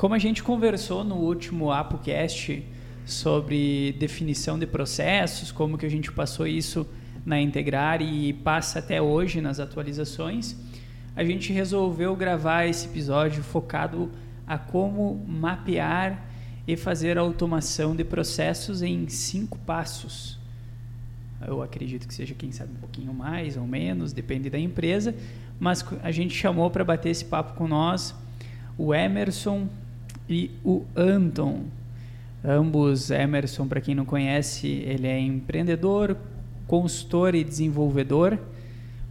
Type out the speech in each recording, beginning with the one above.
Como a gente conversou no último ApoCast sobre definição de processos, como que a gente passou isso na Integrar e passa até hoje nas atualizações, a gente resolveu gravar esse episódio focado a como mapear e fazer a automação de processos em cinco passos. Eu acredito que seja, quem sabe, um pouquinho mais ou menos, depende da empresa, mas a gente chamou para bater esse papo com nós o Emerson e o Anton. Ambos, Emerson, para quem não conhece, ele é empreendedor, consultor e desenvolvedor,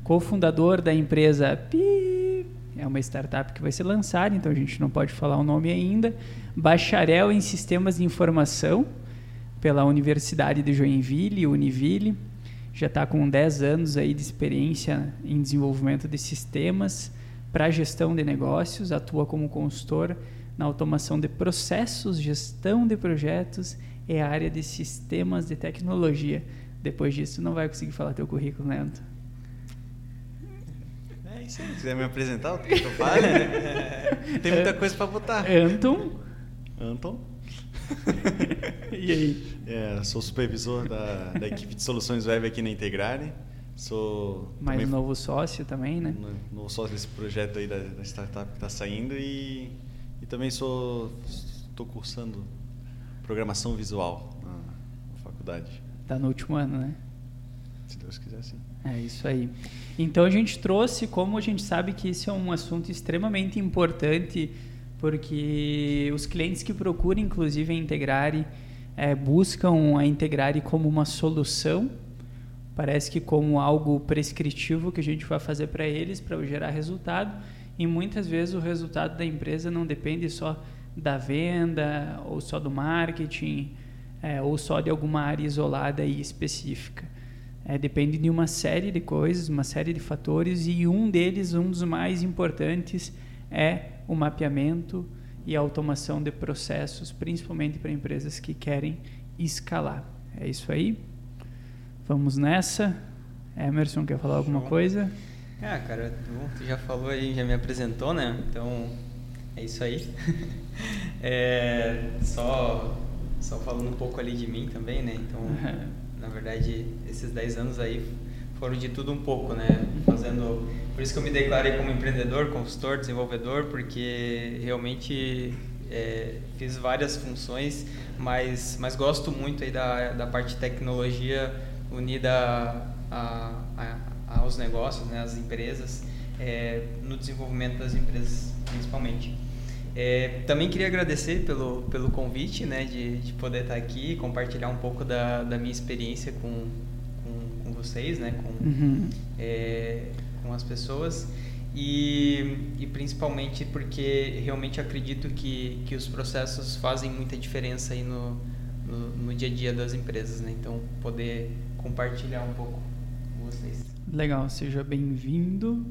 cofundador da empresa Pi, é uma startup que vai ser lançada, então a gente não pode falar o nome ainda, bacharel em sistemas de informação pela Universidade de Joinville, Univille, já está com 10 anos aí de experiência em desenvolvimento de sistemas para gestão de negócios, atua como consultor na automação de processos, gestão de projetos e a área de sistemas de tecnologia. Depois disso, não vai conseguir falar teu currículo, né, Anton? É isso aí. Se quiser me apresentar, o que eu falo, né? Tem muita coisa para botar. Anton. Anton. e aí? É, sou supervisor da, da equipe de soluções web aqui na Integrare. Sou mais um novo sócio também, né? Novo sócio desse projeto aí da, da startup que está saindo e também sou estou cursando programação visual na, na faculdade. Está no último ano, né? Se Deus quiser, sim. É isso aí. Então a gente trouxe, como a gente sabe que esse é um assunto extremamente importante, porque os clientes que procuram, inclusive, a Integrare, é, buscam a Integrare como uma solução, parece que como algo prescritivo que a gente vai fazer para eles para gerar resultado, e muitas vezes o resultado da empresa não depende só da venda ou só do marketing é, ou só de alguma área isolada e específica. É, depende de uma série de coisas, uma série de fatores e um deles, um dos mais importantes, é o mapeamento e a automação de processos, principalmente para empresas que querem escalar. É isso aí. Vamos nessa. Emerson, quer falar alguma coisa? Ah, cara, tu já falou aí, já me apresentou, né? Então, é isso aí. é, só, só falando um pouco ali de mim também, né? Então, na verdade, esses 10 anos aí foram de tudo um pouco, né? Fazendo, por isso que eu me declarei como empreendedor, consultor, desenvolvedor, porque realmente é, fiz várias funções, mas, mas gosto muito aí da, da parte de tecnologia unida a, a, aos negócios, né, às empresas, é, no desenvolvimento das empresas principalmente. É, também queria agradecer pelo, pelo convite, né, de, de poder estar aqui, compartilhar um pouco da, da minha experiência com, com, com vocês, né, com, uhum. é, com as pessoas. E, e, principalmente porque realmente acredito que, que os processos fazem muita diferença aí no, no, no dia a dia das empresas, né? Então, poder compartilhar um pouco. Legal, seja bem-vindo.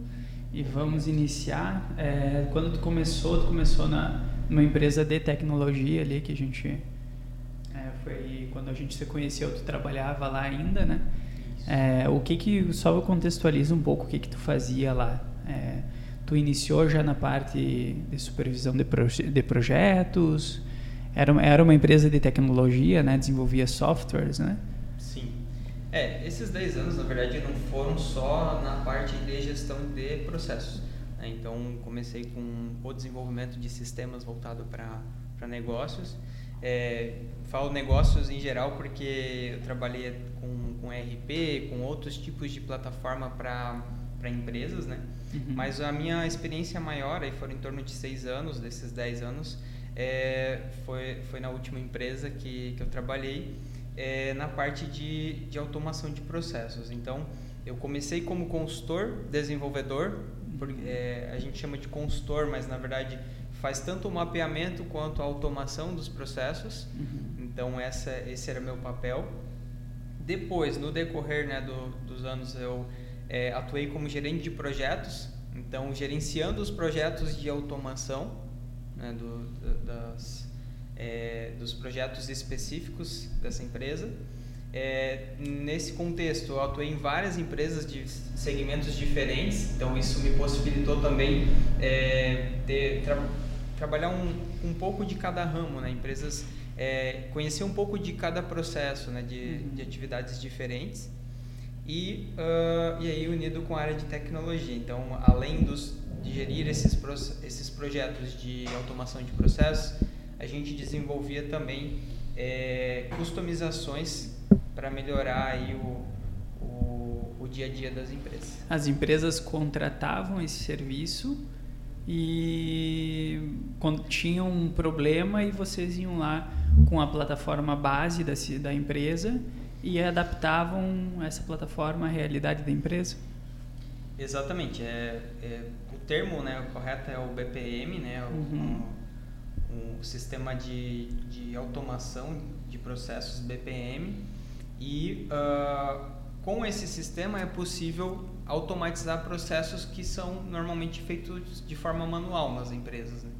E vamos iniciar. É, quando tu começou, tu começou na numa empresa de tecnologia ali que a gente é, foi quando a gente se conheceu, tu trabalhava lá ainda, né? É, o que que só contextualiza um pouco o que que tu fazia lá? É, tu iniciou já na parte de supervisão de, proje de projetos? Era era uma empresa de tecnologia, né? Desenvolvia softwares, né? É, esses 10 anos, na verdade, não foram só na parte de gestão de processos. Né? Então, comecei com o desenvolvimento de sistemas voltado para negócios. É, falo negócios em geral porque eu trabalhei com, com RP, com outros tipos de plataforma para empresas, né? Uhum. Mas a minha experiência maior, aí foram em torno de 6 anos, desses 10 anos, é, foi, foi na última empresa que, que eu trabalhei é, na parte de, de automação de processos. Então, eu comecei como consultor, desenvolvedor, porque, é, a gente chama de consultor, mas na verdade faz tanto o mapeamento quanto a automação dos processos. Uhum. Então, essa, esse era meu papel. Depois, no decorrer né, do, dos anos, eu é, atuei como gerente de projetos, então gerenciando os projetos de automação né, do, das, é, dos projetos específicos dessa empresa. É, nesse contexto, eu atuei em várias empresas de segmentos diferentes, então isso me possibilitou também é, ter, trabalhar um, um pouco de cada ramo, né? Empresas é, conhecer um pouco de cada processo, né? De, uhum. de atividades diferentes e uh, e aí unido com a área de tecnologia. Então, além dos de gerir esses esses projetos de automação de processos, a gente desenvolvia também é, customizações para melhorar aí o, o, o dia a dia das empresas. As empresas contratavam esse serviço e quando tinham um problema e vocês iam lá com a plataforma base da, da empresa e adaptavam essa plataforma à realidade da empresa? Exatamente. É, é o termo né, o correto é o BPM, né, o, uhum. Um, sistema de, de automação de processos BPM. E uh, com esse sistema é possível automatizar processos que são normalmente feitos de forma manual nas empresas. Né?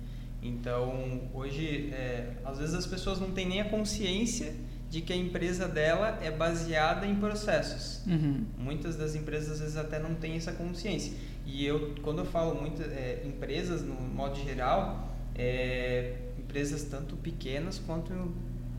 Então, hoje, é, às vezes as pessoas não têm nem a consciência de que a empresa dela é baseada em processos. Uhum. Muitas das empresas às vezes até não têm essa consciência. E eu, quando eu falo muito é, empresas no modo geral, é, empresas tanto pequenas quanto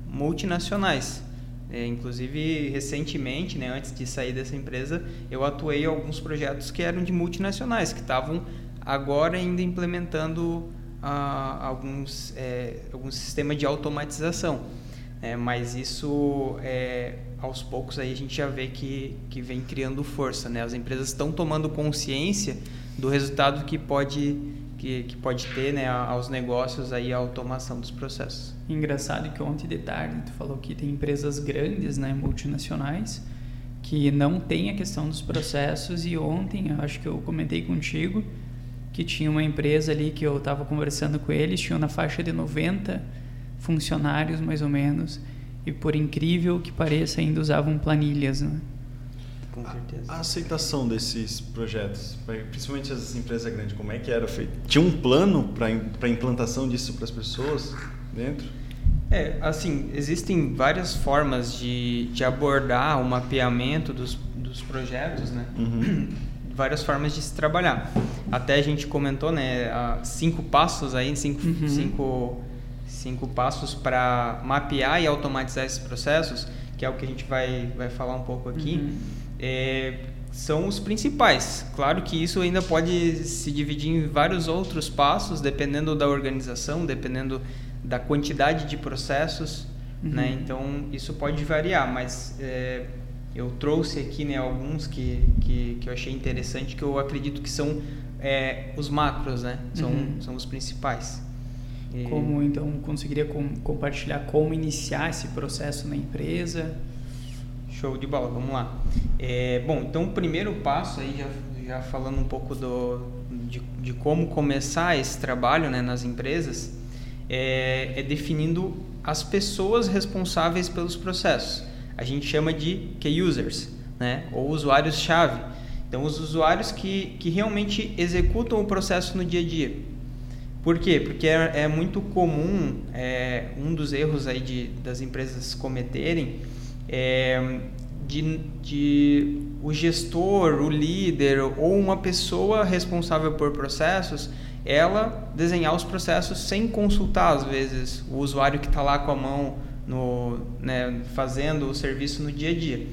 multinacionais. É, inclusive, recentemente, né, antes de sair dessa empresa, eu atuei em alguns projetos que eram de multinacionais, que estavam agora ainda implementando ah, alguns, é, algum sistema de automatização. É, mas isso, é, aos poucos, aí a gente já vê que, que vem criando força. Né? As empresas estão tomando consciência do resultado que pode, que, que pode ter né, aos negócios aí a automação dos processos. Engraçado que ontem de tarde tu falou que tem empresas grandes, né, multinacionais, que não tem a questão dos processos e ontem, acho que eu comentei contigo, que tinha uma empresa ali que eu estava conversando com eles, tinha na faixa de 90 funcionários mais ou menos, e por incrível que pareça ainda usavam planilhas, né? Com certeza. A, a aceitação desses projetos, principalmente as empresas grandes, como é que era feito? Tinha um plano para a implantação disso para as pessoas dentro? É, assim, existem várias formas de, de abordar o mapeamento dos, dos projetos, né? Uhum. Várias formas de se trabalhar. Até a gente comentou, né? Cinco passos aí, cinco, uhum. cinco, cinco passos para mapear e automatizar esses processos, que é o que a gente vai, vai falar um pouco aqui. Uhum. É, são os principais. Claro que isso ainda pode se dividir em vários outros passos, dependendo da organização, dependendo da quantidade de processos, uhum. né? Então isso pode variar, mas é, eu trouxe aqui né, alguns que, que, que, eu achei interessante, que eu acredito que são é, os macros, né? São, uhum. são os principais. E... Como então conseguiria com, compartilhar como iniciar esse processo na empresa? Show de bola, vamos lá. É, bom, então o primeiro passo aí já, já falando um pouco do, de, de como começar esse trabalho né, nas empresas é, é definindo as pessoas responsáveis pelos processos. A gente chama de key users, né? ou usuários-chave. Então, os usuários que, que realmente executam o processo no dia a dia. Por quê? Porque é, é muito comum, é, um dos erros aí de, das empresas cometerem é de, de o gestor, o líder ou uma pessoa responsável por processos ela desenhar os processos sem consultar, às vezes, o usuário que está lá com a mão no, né, fazendo o serviço no dia a dia.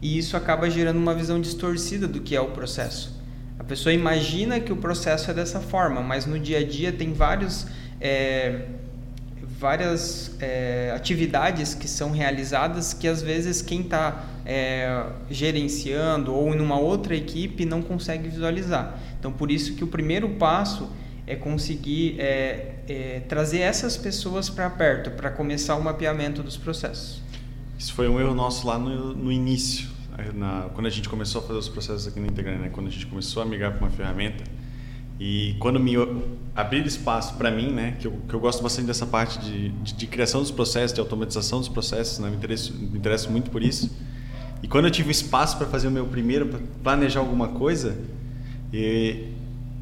E isso acaba gerando uma visão distorcida do que é o processo. A pessoa imagina que o processo é dessa forma, mas no dia a dia tem vários, é, várias é, atividades que são realizadas que às vezes quem está é, gerenciando ou em uma outra equipe não consegue visualizar. Então, por isso que o primeiro passo é conseguir é, é, trazer essas pessoas para perto, para começar o mapeamento dos processos. Isso foi um erro nosso lá no, no início, na, quando a gente começou a fazer os processos aqui no Integrante, né? quando a gente começou a migrar para uma ferramenta. E quando me abrir espaço para mim, né, que eu, que eu gosto bastante dessa parte de, de, de, criação dos processos, de automatização dos processos, né, me, interesso, me interesso muito por isso. E quando eu tive espaço para fazer o meu primeiro, para planejar alguma coisa,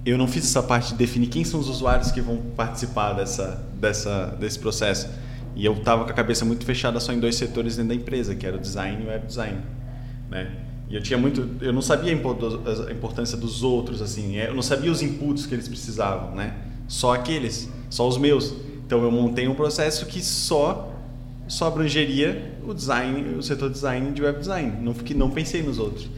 eu não fiz essa parte de definir quem são os usuários que vão participar dessa, dessa, desse processo. E eu estava com a cabeça muito fechada só em dois setores dentro da empresa, que era o design e o web design, né? E eu tinha muito, eu não sabia a importância dos outros assim, eu não sabia os inputs que eles precisavam, né? Só aqueles. só os meus. Então eu montei um processo que só só abrangeria o design, o setor design de web design. Não fiquei, não pensei nos outros.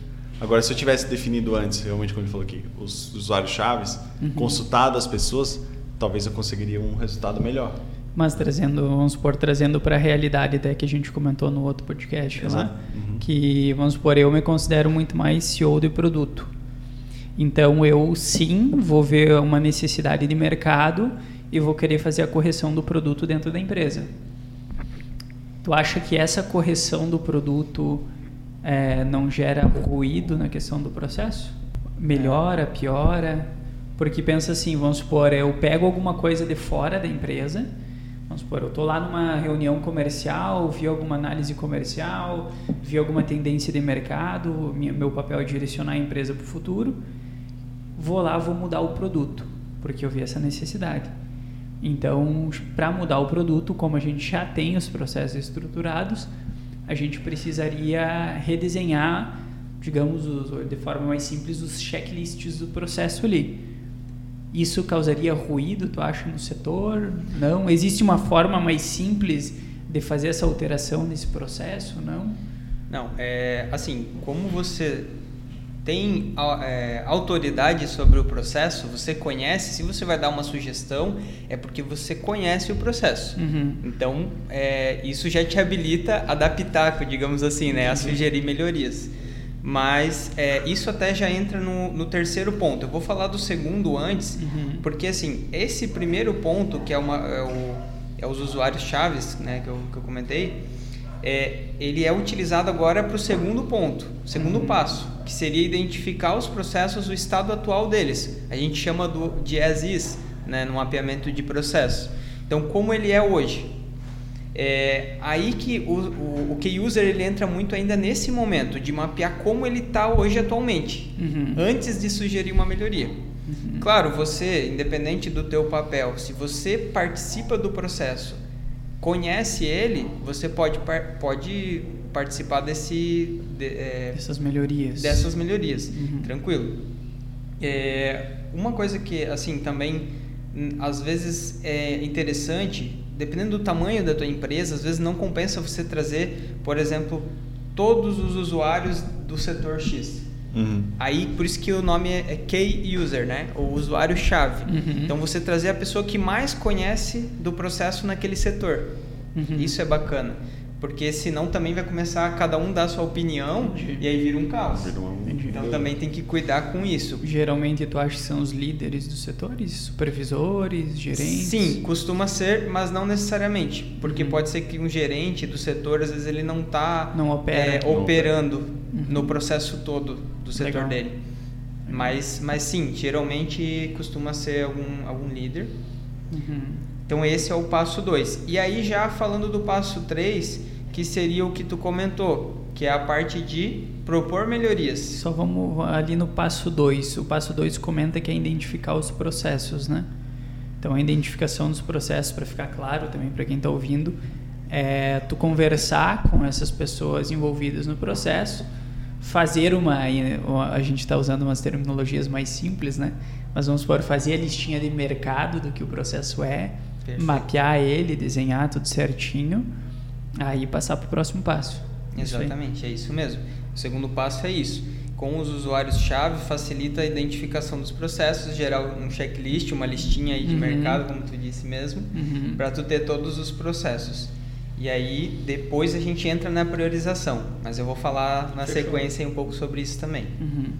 Agora, se eu tivesse definido antes, realmente, como ele falou aqui, os usuários chaves, uhum. consultado as pessoas, talvez eu conseguiria um resultado melhor. Mas trazendo, vamos supor, trazendo para a realidade até que a gente comentou no outro podcast Exato. lá, uhum. que, vamos supor, eu me considero muito mais CEO de produto. Então, eu sim vou ver uma necessidade de mercado e vou querer fazer a correção do produto dentro da empresa. Tu acha que essa correção do produto é, não gera ruído na questão do processo? Melhora, piora? Porque pensa assim, vamos supor, eu pego alguma coisa de fora da empresa, vamos supor, eu estou lá numa reunião comercial, vi alguma análise comercial, vi alguma tendência de mercado, meu papel é direcionar a empresa para o futuro, vou lá, vou mudar o produto, porque eu vi essa necessidade. Então, para mudar o produto, como a gente já tem os processos estruturados, a gente precisaria redesenhar, digamos, de forma mais simples, os checklists do processo ali. Isso causaria ruído, tu acha, no setor? Não? Existe uma forma mais simples de fazer essa alteração nesse processo? Não? Não, é assim, como você tem é, autoridade sobre o processo, você conhece, se você vai dar uma sugestão, é porque você conhece o processo. Uhum. Então, é, isso já te habilita a adaptar, digamos assim, né, a sugerir melhorias. Mas é, isso até já entra no, no, terceiro ponto. Eu vou falar do segundo antes, uhum. porque assim, esse primeiro ponto, que é, uma, é, o, é os usuários chaves, né, que eu, que eu comentei, é, ele é utilizado agora para o segundo ponto, segundo uhum. passo, que seria identificar os processos, o estado atual deles. A gente chama do, de as is, né, no mapeamento de processo. Então, como ele é hoje? É aí que o, o, o key user ele entra muito ainda nesse momento de mapear como ele está hoje atualmente, uhum. antes de sugerir uma melhoria. Uhum. Claro, você, independente do teu papel, se você participa do processo conhece ele, você pode, pode participar desse, de, é, dessas melhorias. Dessas melhorias, uhum. tranquilo. É, uma coisa que, assim, também às vezes é interessante, dependendo do tamanho da tua empresa, às vezes não compensa você trazer, por exemplo, todos os usuários do setor X. Uhum. Aí, por isso que o nome é, é Key User, né? O usuário-chave. Uhum. Então, você trazer a pessoa que mais conhece do processo naquele setor. Uhum. Isso é bacana. Porque senão também vai começar a cada um dar a sua opinião Entendi. e aí vira um caos. Então também tem que cuidar com isso. Geralmente tu acha que são os líderes dos setores, supervisores, gerentes? Sim, costuma ser, mas não necessariamente. Porque uhum. pode ser que um gerente do setor, às vezes ele não está não opera. É, operando uhum. no processo todo do setor Legal. dele. Mas, mas sim, geralmente costuma ser algum, algum líder. Uhum. Então esse é o passo 2. E aí já falando do passo 3, que seria o que tu comentou, que é a parte de propor melhorias. Só vamos ali no passo 2. O passo 2 comenta que é identificar os processos, né? Então a identificação dos processos, para ficar claro também para quem está ouvindo, é tu conversar com essas pessoas envolvidas no processo, fazer uma, a gente está usando umas terminologias mais simples, né? Mas vamos supor, fazer a listinha de mercado do que o processo é, Perfeito. mapear ele, desenhar tudo certinho, aí passar para o próximo passo. Exatamente, isso é isso mesmo. O segundo passo é isso. Com os usuários-chave, facilita a identificação dos processos, gerar um checklist, uma listinha aí de uhum. mercado, como tu disse mesmo, uhum. para tu ter todos os processos. E aí, depois a gente entra na priorização, mas eu vou falar na Fechou. sequência um pouco sobre isso também. Uhum.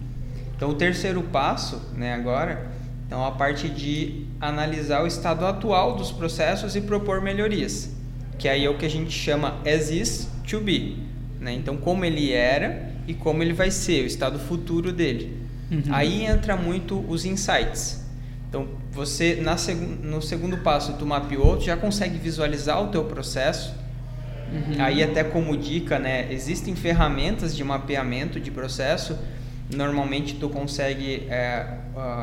Então, o terceiro passo, né, agora, então a parte de analisar o estado atual dos processos e propor melhorias, que aí é o que a gente chama as is to be, né? Então, como ele era e como ele vai ser, o estado futuro dele. Uhum. Aí entra muito os insights. Então, você na seg no segundo passo tu mapeou, tu já consegue visualizar o teu processo, Uhum. Aí até como dica, né, existem ferramentas de mapeamento de processo. Normalmente tu consegue é,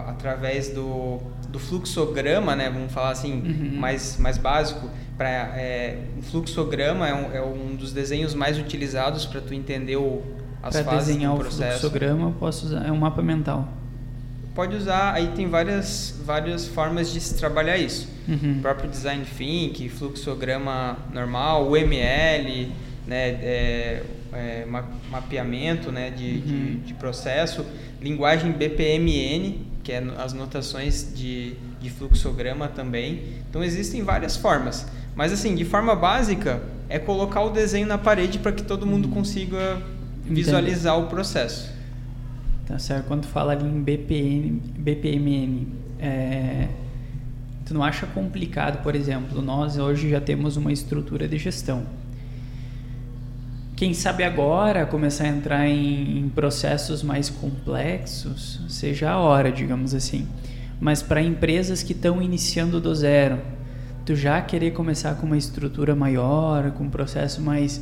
através do, do fluxograma, né, vamos falar assim uhum. mais mais básico, para é, o fluxograma é um, é um dos desenhos mais utilizados para tu entender o, as pra fases desenhar do processo. o fluxograma, eu posso usar é um mapa mental. pode usar, aí tem várias, várias formas de se trabalhar isso. Uhum. O próprio design think, fluxograma normal, UML, né, é, é, mapeamento né, de, uhum. de, de, processo, linguagem BPMN, que é as notações de, de fluxograma também. Então existem várias formas. Mas assim, de forma básica, é colocar o desenho na parede para que todo mundo uhum. consiga visualizar o processo. Tá certo. Quando tu fala ali em BPM, BPMN, é, tu não acha complicado, por exemplo, nós hoje já temos uma estrutura de gestão. Quem sabe agora começar a entrar em, em processos mais complexos, seja a hora, digamos assim. Mas para empresas que estão iniciando do zero, tu já querer começar com uma estrutura maior, com um processo mais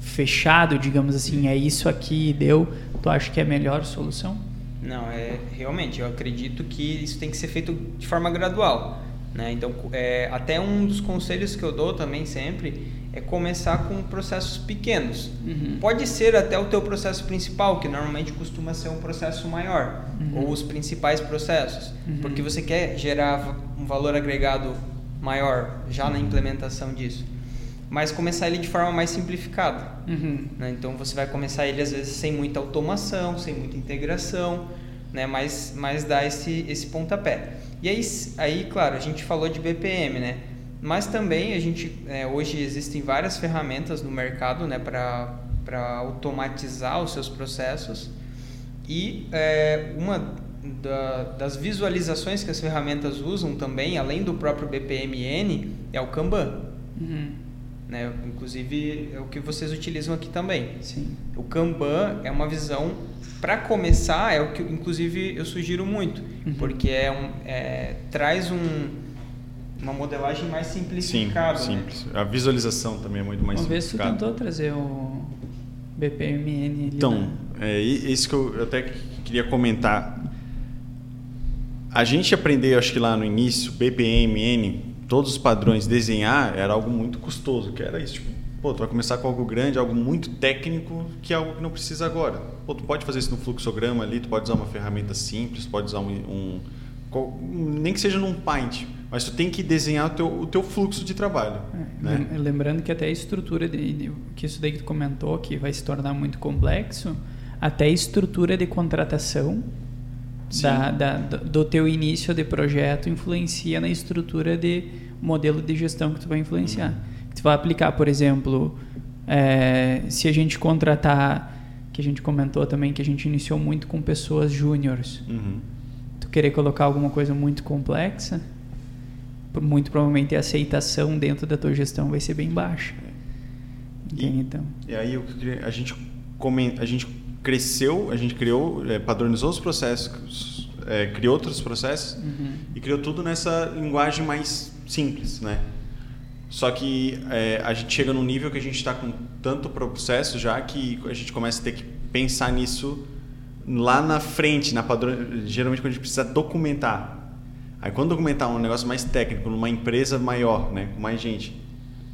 fechado, digamos assim, é isso aqui, deu, tu acha que é a melhor solução? Não, é realmente, eu acredito que isso tem que ser feito de forma gradual. Né? Então, é, até um dos conselhos que eu dou também sempre é começar com processos pequenos. Uhum. Pode ser até o teu processo principal, que normalmente costuma ser um processo maior, uhum. ou os principais processos, uhum. porque você quer gerar um valor agregado maior já na implementação disso mas começar ele de forma mais simplificada. Uhum. Né? Então você vai começar ele às vezes sem muita automação, sem muita integração, né? mas, mas dá esse, esse pontapé. E aí, aí, claro, a gente falou de BPM, né? Mas também a gente, é, hoje existem várias ferramentas no mercado né? para automatizar os seus processos e é, uma da, das visualizações que as ferramentas usam também, além do próprio BPMN, é o Kanban. Uhum. Né? Inclusive é o que vocês utilizam aqui também. Sim. O Kanban é uma visão para começar é o que inclusive eu sugiro muito, uhum. porque é um é, traz um uma modelagem mais simplificada. Sim, simples. Né? A visualização também é muito mais Uma simplificada. Uma vez tu tentou trazer o BPMN ali Então, é isso que eu até queria comentar. A gente aprendeu, acho que lá no início, BPMN, todos os padrões desenhar era algo muito custoso, que era isso, tipo, pô, tu vai começar com algo grande, algo muito técnico, que é algo que não precisa agora. Pô, tu pode fazer isso no fluxograma ali, tu pode usar uma ferramenta simples, pode usar um, um nem que seja num Paint, mas tu tem que desenhar o teu, o teu fluxo de trabalho. É, né? Lembrando que até a estrutura, de, de, que isso daí que tu comentou, que vai se tornar muito complexo, até a estrutura de contratação da, da, do teu início de projeto influencia na estrutura de modelo de gestão que tu vai influenciar. Uhum. Tu vai aplicar, por exemplo, é, se a gente contratar, que a gente comentou também, que a gente iniciou muito com pessoas júniores, uhum. tu querer colocar alguma coisa muito complexa, muito provavelmente a aceitação dentro da tua gestão vai ser bem baixa. E, então. E aí a gente a gente cresceu, a gente criou, é, padronizou os processos, é, criou outros processos uhum. e criou tudo nessa linguagem mais simples, né? Só que é, a gente chega num nível que a gente está com tanto processo já que a gente começa a ter que pensar nisso lá na frente, na padrão, geralmente quando a gente precisa documentar. Aí quando documentar um negócio mais técnico numa empresa maior, né, com mais gente,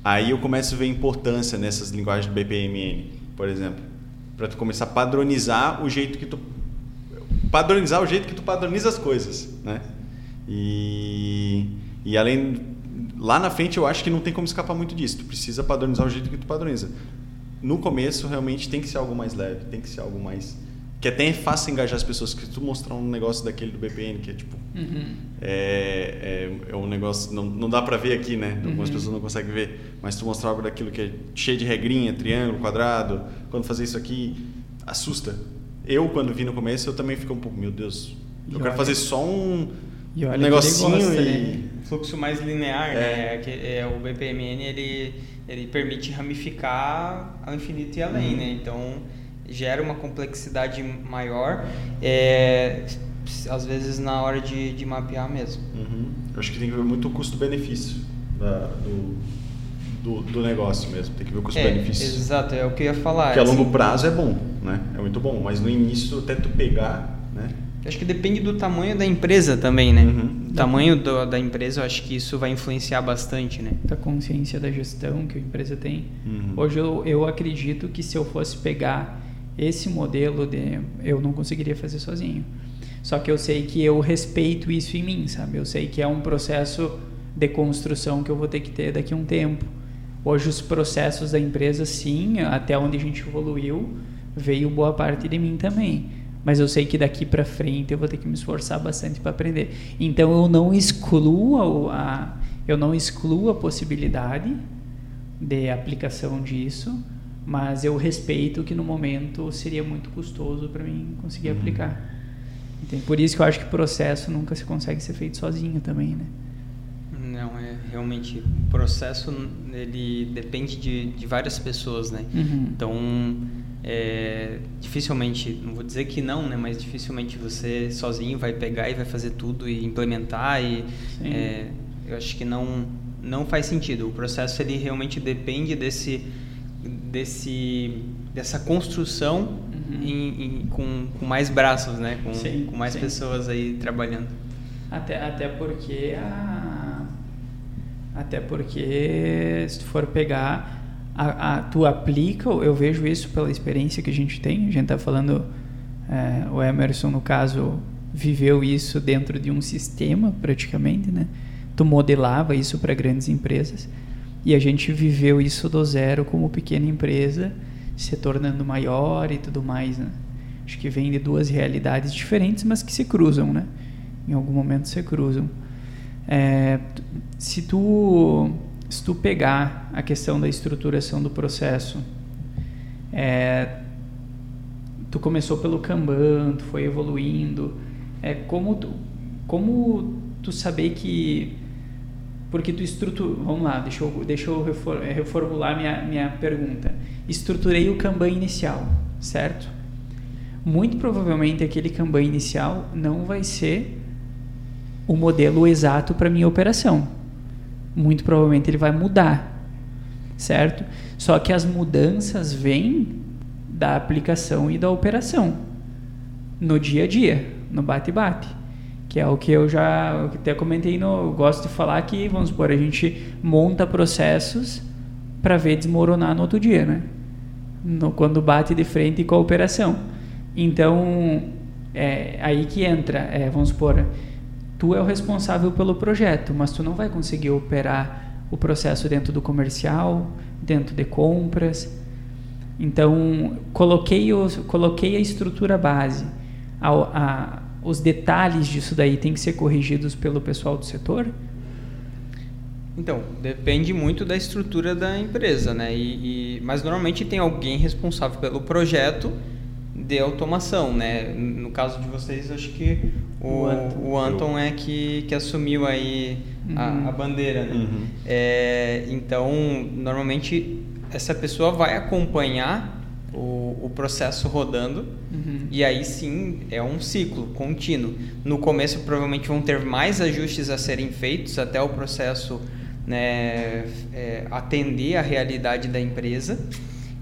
aí eu começo a ver importância nessas linguagens do BPMN, por exemplo para tu começar a padronizar o jeito que tu padronizar o jeito que tu padroniza as coisas, né? E e além lá na frente eu acho que não tem como escapar muito disso. Tu precisa padronizar o jeito que tu padroniza. No começo realmente tem que ser algo mais leve, tem que ser algo mais que até é fácil engajar as pessoas, que tu mostrar um negócio daquele do BPN, que é tipo. Uhum. É, é, é, um negócio. Não, não dá para ver aqui, né? Algumas uhum. pessoas não conseguem ver. Mas tu mostrar algo daquilo que é cheio de regrinha, triângulo, quadrado, quando fazer isso aqui, assusta. Eu, quando vi no começo, eu também fico um pouco, meu Deus, eu e quero fazer só um, um negocinho gosta, e. Né? Fluxo mais linear, é. né? Que é, o BPMN ele, ele permite ramificar ao infinito e além, uhum. né? Então gera uma complexidade maior, é, às vezes na hora de, de mapear mesmo. Uhum. Eu acho que tem que ver muito o custo-benefício do, do, do, negócio mesmo, tem que ver o custo-benefício. É, exato, é o que eu ia falar. Porque a longo assim, prazo é bom, né? É muito bom, mas no início até tu pegar, né? Acho que depende do tamanho da empresa também, né? Uhum. O tamanho do, da empresa, eu acho que isso vai influenciar bastante, né? Da consciência da gestão que a empresa tem. Uhum. Hoje eu, eu acredito que se eu fosse pegar esse modelo de eu não conseguiria fazer sozinho. Só que eu sei que eu respeito isso em mim, sabe? Eu sei que é um processo de construção que eu vou ter que ter daqui a um tempo. Hoje os processos da empresa, sim, até onde a gente evoluiu, veio boa parte de mim também. Mas eu sei que daqui para frente eu vou ter que me esforçar bastante para aprender. Então eu não excluo a, eu não excluo a possibilidade de aplicação disso, mas eu respeito que no momento seria muito custoso para mim conseguir uhum. aplicar. Entende? Por isso que eu acho que o processo nunca se consegue ser feito sozinho também, né? Não, é realmente o processo ele depende de, de várias pessoas, né? Uhum. Então, é, dificilmente, não vou dizer que não, né? Mas dificilmente você sozinho vai pegar e vai fazer tudo e implementar e é, eu acho que não não faz sentido. O processo ele realmente depende desse desse dessa construção uhum. em, em, com, com mais braços, né? Com, sim, com mais sim. pessoas aí trabalhando. Até, até porque a, até porque se tu for pegar a, a, tu aplica, eu vejo isso pela experiência que a gente tem. A gente está falando, é, o Emerson no caso viveu isso dentro de um sistema praticamente, né? Tu modelava isso para grandes empresas e a gente viveu isso do zero como pequena empresa, se tornando maior e tudo mais, né? Acho que vem de duas realidades diferentes, mas que se cruzam, né? Em algum momento se cruzam. É, se tu se tu pegar a questão da estruturação do processo, é, tu começou pelo Kanban, tu foi evoluindo, é como tu, como tu saber que porque tu estrutura, vamos lá, deixa eu, deixa eu reformular minha, minha pergunta. Estruturei o Kanban inicial, certo? Muito provavelmente aquele Kanban inicial não vai ser o modelo exato para minha operação. Muito provavelmente ele vai mudar, certo? Só que as mudanças vêm da aplicação e da operação no dia a dia, no bate-bate que é o que eu já até comentei no eu gosto de falar que vamos supor a gente monta processos para ver desmoronar no outro dia né? No, quando bate de frente com a operação. Então é aí que entra é, vamos supor tu é o responsável pelo projeto mas tu não vai conseguir operar o processo dentro do comercial dentro de compras. Então coloquei o, coloquei a estrutura base a, a os detalhes disso daí têm que ser corrigidos pelo pessoal do setor? Então, depende muito da estrutura da empresa, né? E, e, mas normalmente tem alguém responsável pelo projeto de automação, né? No caso de vocês, acho que o, o Anton, o Anton é que, que assumiu aí uhum. a, a, bandeira, né? Uhum. É, então, normalmente essa pessoa vai acompanhar o, o processo rodando uhum. e aí sim é um ciclo contínuo. No começo provavelmente vão ter mais ajustes a serem feitos até o processo né, é, atender a realidade da empresa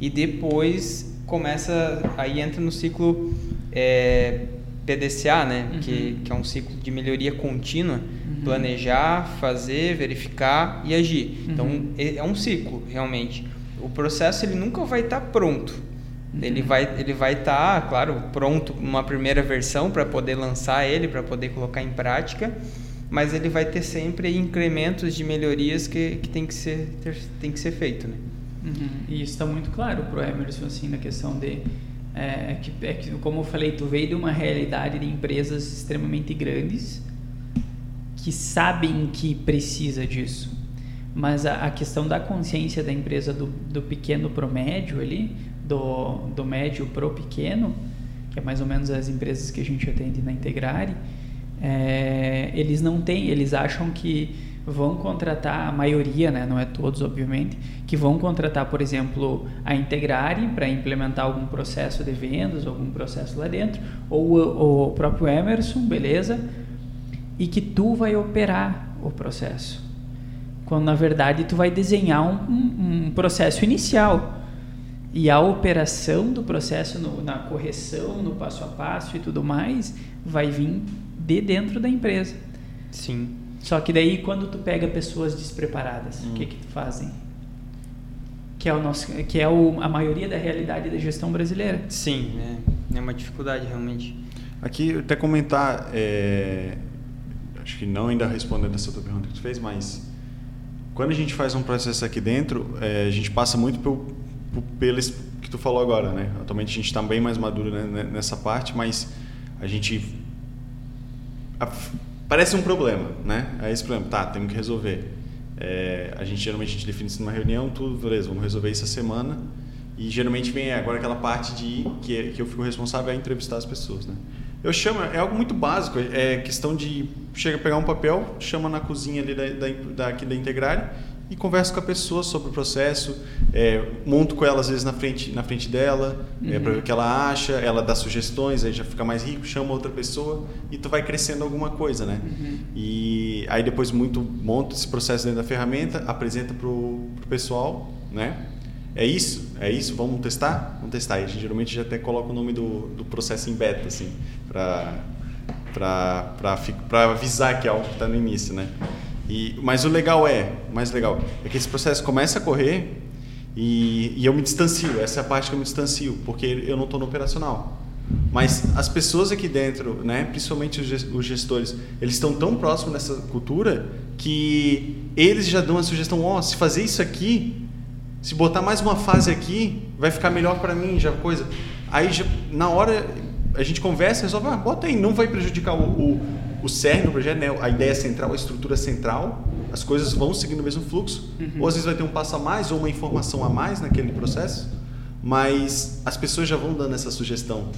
e depois começa aí entra no ciclo é, PDCA, né, uhum. que, que é um ciclo de melhoria contínua, uhum. planejar, fazer, verificar e agir. Então uhum. é, é um ciclo realmente. O processo ele nunca vai estar pronto Uhum. Ele vai ele vai estar, tá, claro, pronto uma primeira versão para poder lançar ele, para poder colocar em prática, mas ele vai ter sempre incrementos de melhorias que, que tem que ser tem que ser feito, né? Uhum. E isso está muito claro para o Emerson assim na questão de é, que, é que, como eu falei, tu veio de uma realidade de empresas extremamente grandes que sabem que precisa disso. Mas a, a questão da consciência da empresa do, do pequeno para o médio ali, do, do médio para o pequeno, que é mais ou menos as empresas que a gente atende na Integrare, é, eles não têm, eles acham que vão contratar, a maioria, né, não é todos, obviamente, que vão contratar, por exemplo, a Integrare para implementar algum processo de vendas, algum processo lá dentro, ou o, o próprio Emerson, beleza, e que tu vai operar o processo. Quando na verdade tu vai desenhar um, um, um processo inicial e a operação do processo no, na correção, no passo a passo e tudo mais, vai vir de dentro da empresa. Sim. Só que daí quando tu pega pessoas despreparadas, o hum. que que tu fazem? Que é o nosso, que é o, a maioria da realidade da gestão brasileira. Sim, é, é uma dificuldade realmente. Aqui, até comentar, é, acho que não ainda respondendo essa tua pergunta que tu fez, mas quando a gente faz um processo aqui dentro, é, a gente passa muito pelo, pelo que tu falou agora, né? Atualmente a gente está bem mais maduro né, nessa parte, mas a gente a, parece um problema, né? É esse problema, tá? Temos que resolver. É, a gente geralmente a gente define isso numa reunião, tudo, beleza? Vamos resolver isso essa semana. E geralmente vem agora aquela parte de que, é, que eu fico responsável a entrevistar as pessoas, né? Eu chamo, é algo muito básico, é questão de chega a pegar um papel, chama na cozinha ali da, da, da aqui da Integrar e converso com a pessoa sobre o processo, é, monto com ela às vezes na frente, na frente dela, uhum. é, para ver o que ela acha, ela dá sugestões, aí já fica mais rico, chama outra pessoa e tu vai crescendo alguma coisa, né? Uhum. E aí depois muito monta esse processo dentro da ferramenta, apresenta pro, pro pessoal, né? É isso? É isso? Vamos testar? Vamos testar. E a gente geralmente já até coloca o nome do, do processo em beta, assim, para avisar que é algo que está no início, né? E, mas o legal é, mais legal, é que esse processo começa a correr e, e eu me distancio. Essa é a parte que eu me distancio, porque eu não estou no operacional. Mas as pessoas aqui dentro, né, principalmente os gestores, eles estão tão próximos dessa cultura que eles já dão a sugestão: ó, oh, se fazer isso aqui, se botar mais uma fase aqui, vai ficar melhor para mim, já coisa. Aí já, na hora a gente conversa, resolve, ah, bota aí, não vai prejudicar o, o, o cerne do projeto, né? a ideia central, a estrutura central, as coisas vão seguindo o mesmo fluxo, uhum. ou às vezes vai ter um passo a mais ou uma informação a mais naquele processo, mas as pessoas já vão dando essa sugestão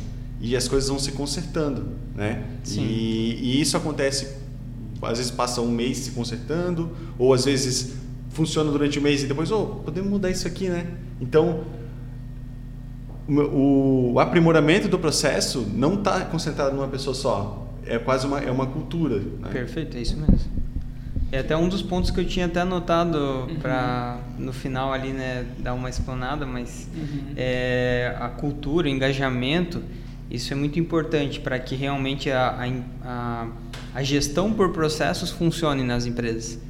e as coisas vão se consertando, né? E, e, isso acontece, às vezes passa um mês se consertando, ou às vezes funciona durante o mês e depois, oh, podemos mudar isso aqui, né? Então, o, o aprimoramento do processo não está concentrado numa pessoa só. É quase uma, é uma cultura. Né? Perfeito, é isso mesmo. É até um dos pontos que eu tinha até anotado uhum. para no final ali, né, dar uma explanada, mas uhum. é, a cultura, o engajamento, isso é muito importante para que realmente a, a, a gestão por processos funcione nas empresas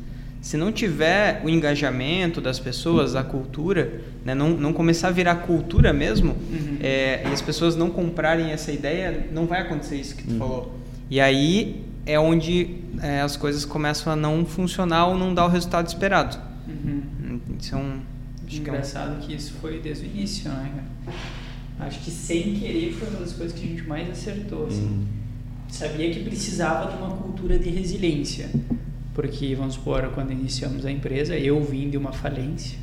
se não tiver o engajamento das pessoas, a cultura, né, não, não começar a virar cultura mesmo, uhum. é, e as pessoas não comprarem essa ideia, não vai acontecer isso que tu uhum. falou. E aí é onde é, as coisas começam a não funcionar ou não dar o resultado esperado. Uhum. Isso é um... Engraçado que isso foi desde o início, né? Acho que sem querer foi uma das coisas que a gente mais acertou. Assim. Uhum. Sabia que precisava de uma cultura de resiliência porque, vamos supor, quando iniciamos a empresa, eu vim de uma falência.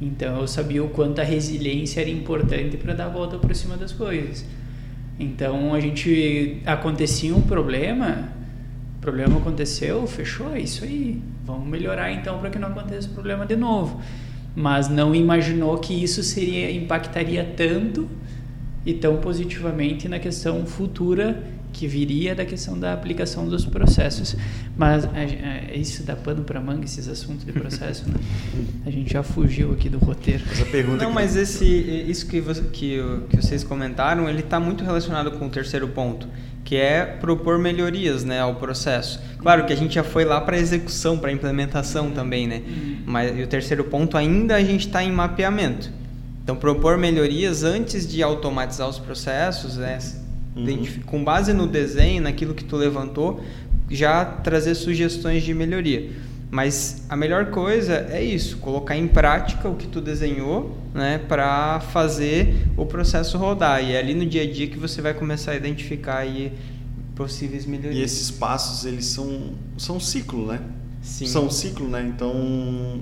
Então, eu sabia o quanto a resiliência era importante para dar a volta por cima das coisas. Então, a gente acontecia um problema, o problema aconteceu, fechou, é isso aí. Vamos melhorar então para que não aconteça o problema de novo. Mas não imaginou que isso seria impactaria tanto e tão positivamente na questão futura que viria da questão da aplicação dos processos. Mas é, é isso dá pano para manga, esses assuntos de processo, né? A gente já fugiu aqui do roteiro. Essa pergunta Não, mas esse, isso que, você, que, que vocês comentaram, ele está muito relacionado com o terceiro ponto, que é propor melhorias né, ao processo. Claro que a gente já foi lá para execução, para implementação também, né? Uhum. Mas e o terceiro ponto ainda a gente está em mapeamento. Então, propor melhorias antes de automatizar os processos, né? Uhum. com base no desenho, naquilo que tu levantou, já trazer sugestões de melhoria. Mas a melhor coisa é isso, colocar em prática o que tu desenhou, né, para fazer o processo rodar. E é ali no dia a dia que você vai começar a identificar aí possíveis melhorias. E esses passos, eles são são um ciclo, né? Sim. São um ciclo, né? Então,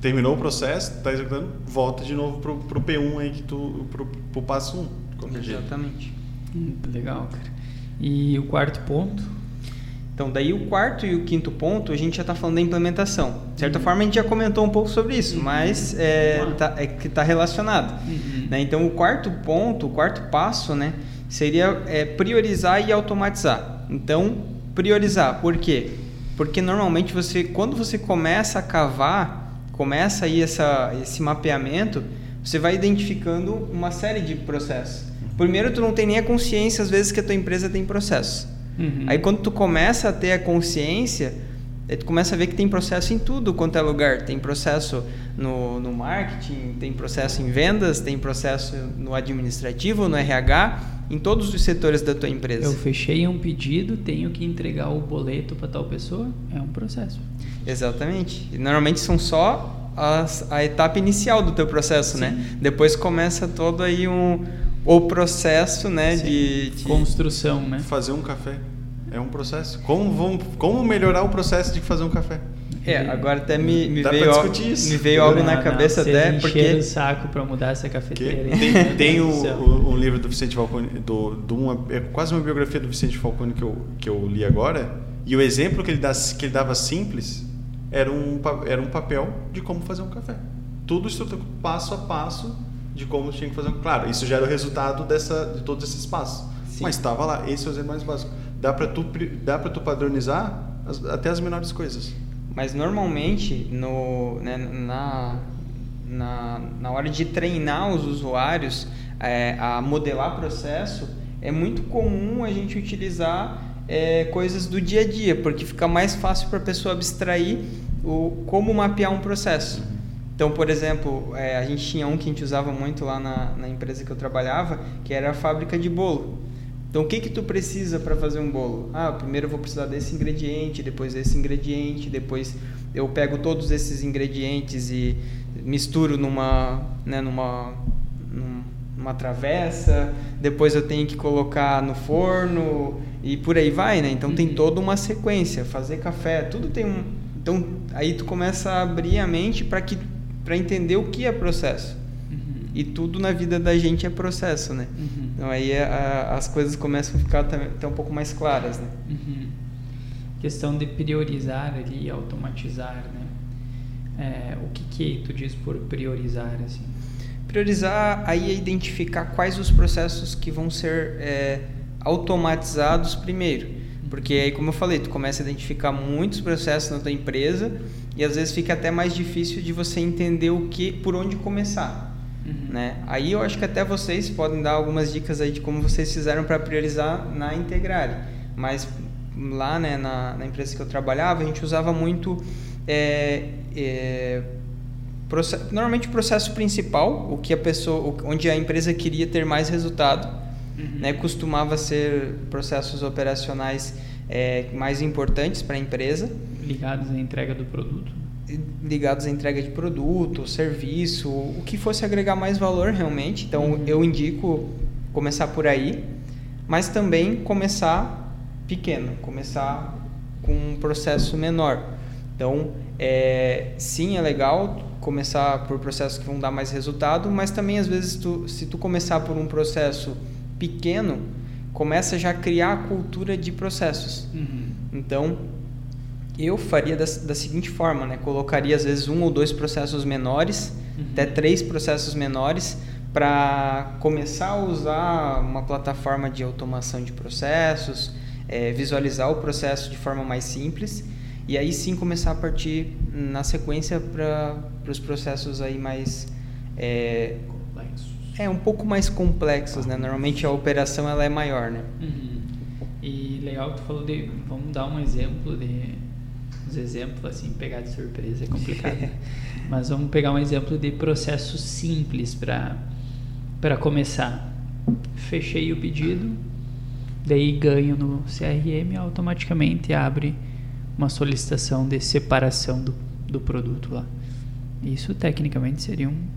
terminou o processo, está executando, volta de novo pro, pro P1 aí que tu pro, pro passo 1. Exatamente. Hum, legal, cara. E o quarto ponto? Então, daí o quarto e o quinto ponto, a gente já está falando da implementação. De certa uhum. forma, a gente já comentou um pouco sobre isso, uhum. mas é, tá, é que está relacionado. Uhum. Né? Então, o quarto ponto, o quarto passo, né, seria é, priorizar e automatizar. Então, priorizar, por quê? Porque normalmente você, quando você começa a cavar, começa aí essa, esse mapeamento, você vai identificando uma série de processos. Primeiro, tu não tem nem a consciência, às vezes, que a tua empresa tem processo. Uhum. Aí, quando tu começa a ter a consciência, tu começa a ver que tem processo em tudo quanto é lugar. Tem processo no, no marketing, tem processo em vendas, tem processo no administrativo, no RH. em todos os setores da tua empresa. Eu fechei um pedido, tenho que entregar o boleto para tal pessoa, é um processo. Exatamente. E normalmente são só as, a etapa inicial do teu processo, né? Sim. né? Depois começa todo aí um o processo, né, de, de, construção, né? Fazer um café é um processo. Como vamos, como melhorar o processo de fazer um café? É, agora até me, me veio, algo, me veio algo na cabeça não, até porque o saco para mudar essa cafeteira. Tem, tem o, o, um livro do Vicente Falcone, do, do uma, é quase uma biografia do Vicente Falcone que eu, que eu li agora, e o exemplo que ele, dá, que ele dava simples era um, era um papel de como fazer um café. Tudo passo a passo de como tinha que fazer. Claro, isso já era o resultado dessa, de todos esses passos. Sim. Mas estava lá, esse é o exemplo mais básico. Dá para tu, dá tu padronizar as, até as menores coisas. Mas normalmente, no, né, na, na, na hora de treinar os usuários é, a modelar processo, é muito comum a gente utilizar é, coisas do dia a dia, porque fica mais fácil para a pessoa abstrair o, como mapear um processo. Então, por exemplo, é, a gente tinha um que a gente usava muito lá na, na, empresa que eu trabalhava, que era a fábrica de bolo. Então, o que que tu precisa para fazer um bolo? Ah, primeiro eu vou precisar desse ingrediente, depois desse ingrediente, depois eu pego todos esses ingredientes e misturo numa, né, numa, numa travessa, depois eu tenho que colocar no forno e por aí vai, né? Então, uhum. tem toda uma sequência. Fazer café, tudo tem um... Então, aí tu começa a abrir a mente para que para entender o que é processo. Uhum. E tudo na vida da gente é processo, né? Uhum. Então aí a, a, as coisas começam a ficar até um pouco mais claras, né? Uhum. Questão de priorizar ali, automatizar, né? É, o que que tu diz por priorizar, assim? Priorizar aí é identificar quais os processos que vão ser é, automatizados primeiro. Porque aí, como eu falei, tu começa a identificar muitos processos na tua empresa e às vezes fica até mais difícil de você entender o que, por onde começar. Uhum. Né? Aí eu acho que até vocês podem dar algumas dicas aí de como vocês fizeram para priorizar na Integrare. Mas lá né, na, na, empresa que eu trabalhava, a gente usava muito é, é, normalmente o processo principal, o que a pessoa, onde a empresa queria ter mais resultado, uhum. né, costumava ser processos operacionais é, mais importantes para a empresa. Ligados à entrega do produto? Ligados à entrega de produto, serviço, o que fosse agregar mais valor realmente. Então, uhum. eu indico começar por aí, mas também começar pequeno, começar com um processo menor. Então, é, sim, é legal começar por processos que vão dar mais resultado, mas também às vezes tu, se tu começar por um processo pequeno, começa já a criar a cultura de processos. Uhum. Então, eu faria da, da, seguinte forma, né? Colocaria às vezes um ou dois processos menores, uhum. até três processos menores, para começar a usar uma plataforma de automação de processos, é, visualizar o processo de forma mais simples e aí sim começar a partir na sequência para os processos aí mais é, é um pouco mais complexos, né? Normalmente a operação ela é maior, né? Uhum. E legal que tu falou de, vamos dar um exemplo de, uns exemplos assim, pegar de surpresa é complicado. Mas vamos pegar um exemplo de processo simples para para começar. Fechei o pedido, daí ganho no CRM, automaticamente abre uma solicitação de separação do, do produto lá. Isso tecnicamente seria um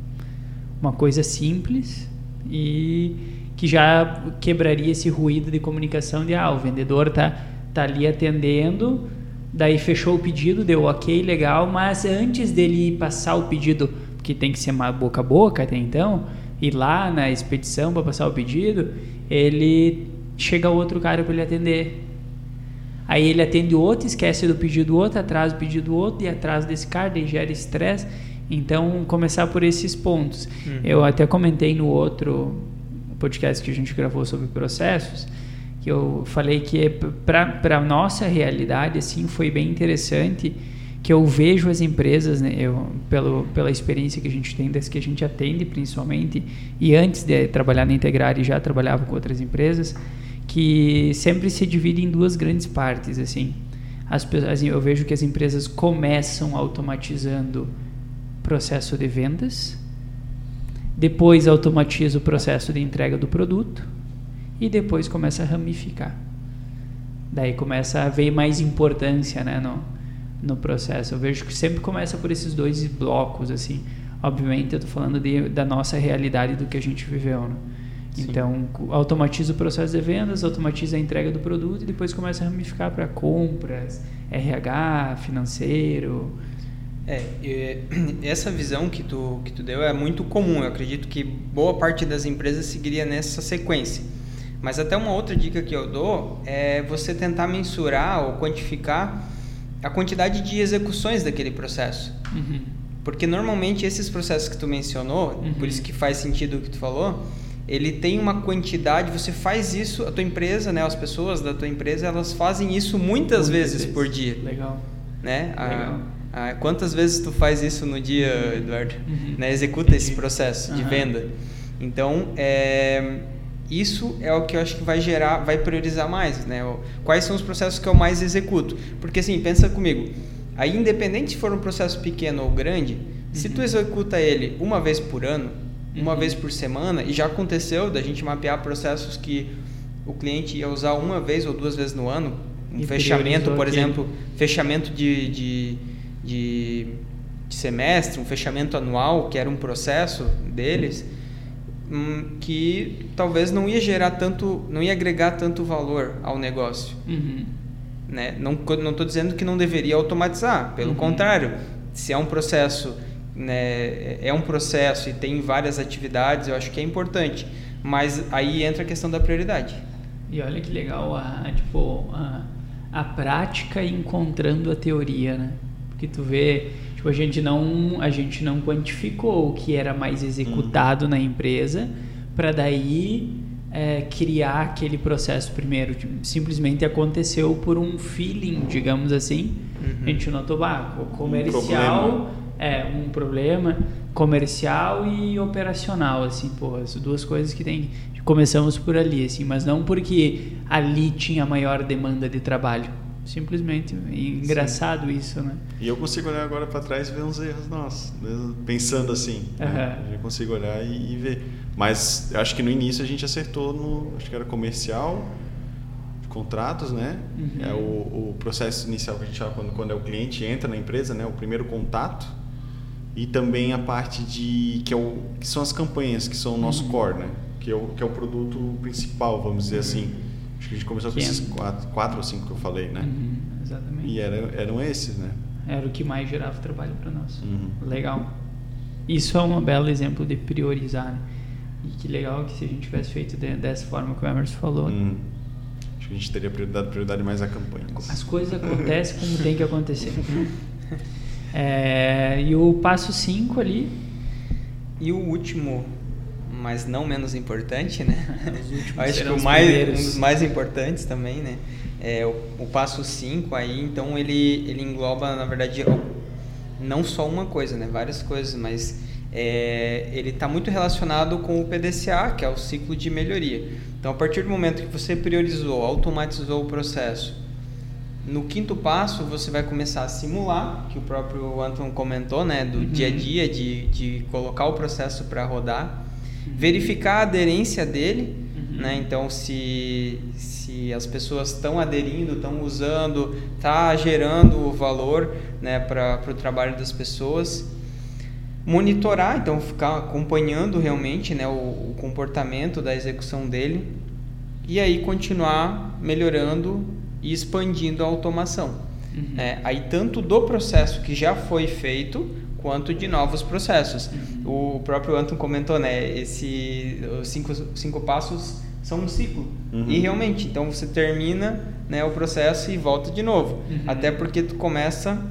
uma coisa simples e que já quebraria esse ruído de comunicação de ah, o vendedor tá tá ali atendendo, daí fechou o pedido, deu ok, legal, mas antes dele passar o pedido, que tem que ser uma boca a boca até então, ir lá na expedição para passar o pedido, ele chega outro cara para ele atender. Aí ele atende o outro, esquece do pedido do outro, atrasa o pedido do outro e atrasa desse cara, daí gera estresse. Então, começar por esses pontos. Uhum. Eu até comentei no outro podcast que a gente gravou sobre processos, que eu falei que para a nossa realidade, assim, foi bem interessante que eu vejo as empresas, né, eu, pelo, pela experiência que a gente tem, das que a gente atende principalmente, e antes de trabalhar na Integrar e já trabalhava com outras empresas, que sempre se divide em duas grandes partes, assim. As, assim, eu vejo que as empresas começam automatizando processo de vendas, depois automatiza o processo de entrega do produto e depois começa a ramificar. Daí começa a ver mais importância né, no, no processo. Eu vejo que sempre começa por esses dois blocos, assim. Obviamente, eu estou falando de, da nossa realidade do que a gente viveu, né? Então, automatiza o processo de vendas, automatiza a entrega do produto e depois começa a ramificar para compras, RH, financeiro. É, essa visão que tu, que tu deu é muito comum. Eu acredito que boa parte das empresas seguiria nessa sequência. Mas até uma outra dica que eu dou é você tentar mensurar ou quantificar a quantidade de execuções daquele processo. Uhum. Porque normalmente esses processos que tu mencionou, uhum. por isso que faz sentido o que tu falou, ele tem uma quantidade, você faz isso, a tua empresa, né, as pessoas da tua empresa, elas fazem isso muitas, muitas vezes, vezes, por dia. Legal. Né? Legal. A, a, quantas vezes tu faz isso no dia, uhum. Eduardo? Uhum. Né? Executa esse processo de venda. Então, é, isso é o que eu acho que vai gerar, vai priorizar mais, né? Quais são os processos que eu mais executo? Porque assim, pensa comigo, aí independente se for um processo pequeno ou grande, uhum. se tu uhum. executa ele uma vez por ano, uma uhum. vez por semana, e já aconteceu da gente mapear processos que o cliente ia usar uma vez ou duas vezes no ano, um e fechamento, por aqui. exemplo, fechamento de, de, de, de semestre, um fechamento anual, que era um processo deles, hum, que talvez não ia gerar tanto, não ia agregar tanto valor ao negócio. Uhum. Né? Não estou dizendo que não deveria automatizar, pelo uhum. contrário, se é um processo né, é um processo e tem várias atividades, eu acho que é importante. Mas aí entra a questão da prioridade. E olha que legal a, tipo, a, a prática encontrando a teoria, né? Porque tu vê, tipo, a gente não, a gente não quantificou o que era mais executado uhum. na empresa para daí é, criar aquele processo primeiro. Tipo, simplesmente aconteceu por um feeling, digamos assim. Uhum. A gente notou, bah, o comercial... Um é, um problema comercial e operacional, assim, pô, as duas coisas que tem. Começamos por ali, assim, mas não porque ali tinha maior demanda de trabalho. Simplesmente engraçado Sim. isso, né? E eu consigo olhar agora para trás e ver uns erros nossos, pensando assim. Uhum. Né? Eu consigo olhar e, e ver. Mas eu acho que no início a gente acertou no. Acho que era comercial, contratos, né? Uhum. É o, o, processo inicial que a gente chama quando, quando é o cliente entra na empresa, né? O primeiro contato e também a parte de que, é o, que são as campanhas que são o nosso uhum. core, né? Que é o, que é o produto principal, vamos dizer uhum. assim. Acho que a gente começou com esses quatro, quatro ou cinco que eu falei, né? Uhum, exatamente. E era, eram esses, né? Era o que mais gerava trabalho para nós. Uhum. Legal. Isso é um belo exemplo de priorizar. Né? E que legal que se a gente tivesse feito de, dessa forma que o Emerson falou. Uhum. Acho que a gente teria prioridade, prioridade mais a campanha. As coisas acontecem como tem que acontecer. É, e o passo 5 ali. E o último, mas não menos importante, né? Acho que o mais, um dos mais importantes também, né? É o, o passo 5 aí, então ele, ele engloba, na verdade, não só uma coisa, né? Várias coisas, mas é, ele está muito relacionado com o PDCA, que é o ciclo de melhoria. Então, a partir do momento que você priorizou, automatizou o processo, no quinto passo, você vai começar a simular, que o próprio Anton comentou, né, do uhum. dia a dia, de, de colocar o processo para rodar. Verificar a aderência dele, uhum. né, então se, se as pessoas estão aderindo, estão usando, está gerando o valor né, para o trabalho das pessoas. Monitorar, então ficar acompanhando realmente né, o, o comportamento da execução dele e aí continuar melhorando e expandindo a automação. Uhum. É, aí tanto do processo que já foi feito quanto de novos processos. Uhum. O próprio Anton comentou, né? Esse os cinco, cinco passos são um ciclo. Uhum. E realmente, então você termina né, o processo e volta de novo. Uhum. Até porque tu começa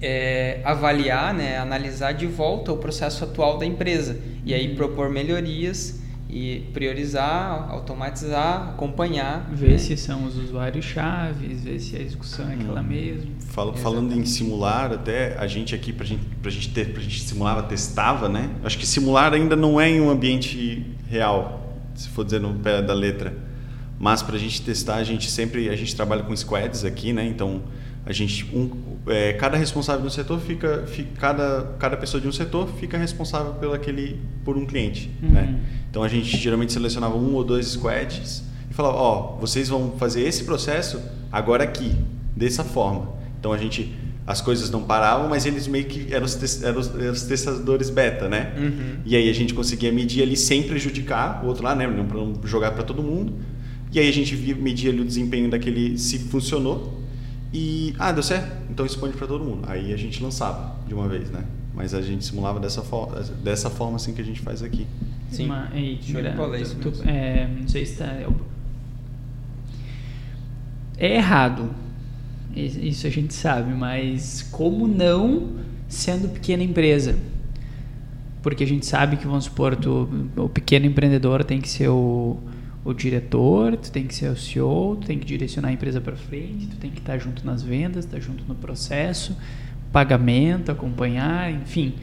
é, avaliar, né, analisar de volta o processo atual da empresa e aí uhum. propor melhorias e priorizar, automatizar, acompanhar. Ver né? se são os usuários chaves, ver se a execução é aquela hum. mesma. Fal falando em simular, até a gente aqui para gente, a gente ter, pra gente simulava, testava, né? Acho que simular ainda não é em um ambiente real, se for dizer no pé da letra. Mas para a gente testar, a gente sempre a gente trabalha com squads aqui, né? Então a gente um, é, cada responsável do setor fica, fica, cada cada pessoa de um setor fica responsável pelo aquele por um cliente uhum. né então a gente geralmente selecionava um ou dois squads e falava ó oh, vocês vão fazer esse processo agora aqui dessa forma então a gente as coisas não paravam mas eles meio que eram os, eram os, eram os testadores beta né uhum. e aí a gente conseguia medir ali sem prejudicar o outro lá né não para não jogar para todo mundo e aí a gente via, media ali o desempenho daquele se funcionou e, ah, deu certo? Então expande para todo mundo. Aí a gente lançava de uma vez, né? Mas a gente simulava dessa, forma dessa forma assim que a gente faz aqui. Sim, Uma, e, tira, tu, tu, é, não sei se está... É errado, isso a gente sabe, mas como não sendo pequena empresa? Porque a gente sabe que, vamos supor, tu, o pequeno empreendedor tem que ser o o diretor, tu tem que ser o CEO, tu tem que direcionar a empresa para frente, tu tem que estar junto nas vendas, estar junto no processo, pagamento, acompanhar, enfim.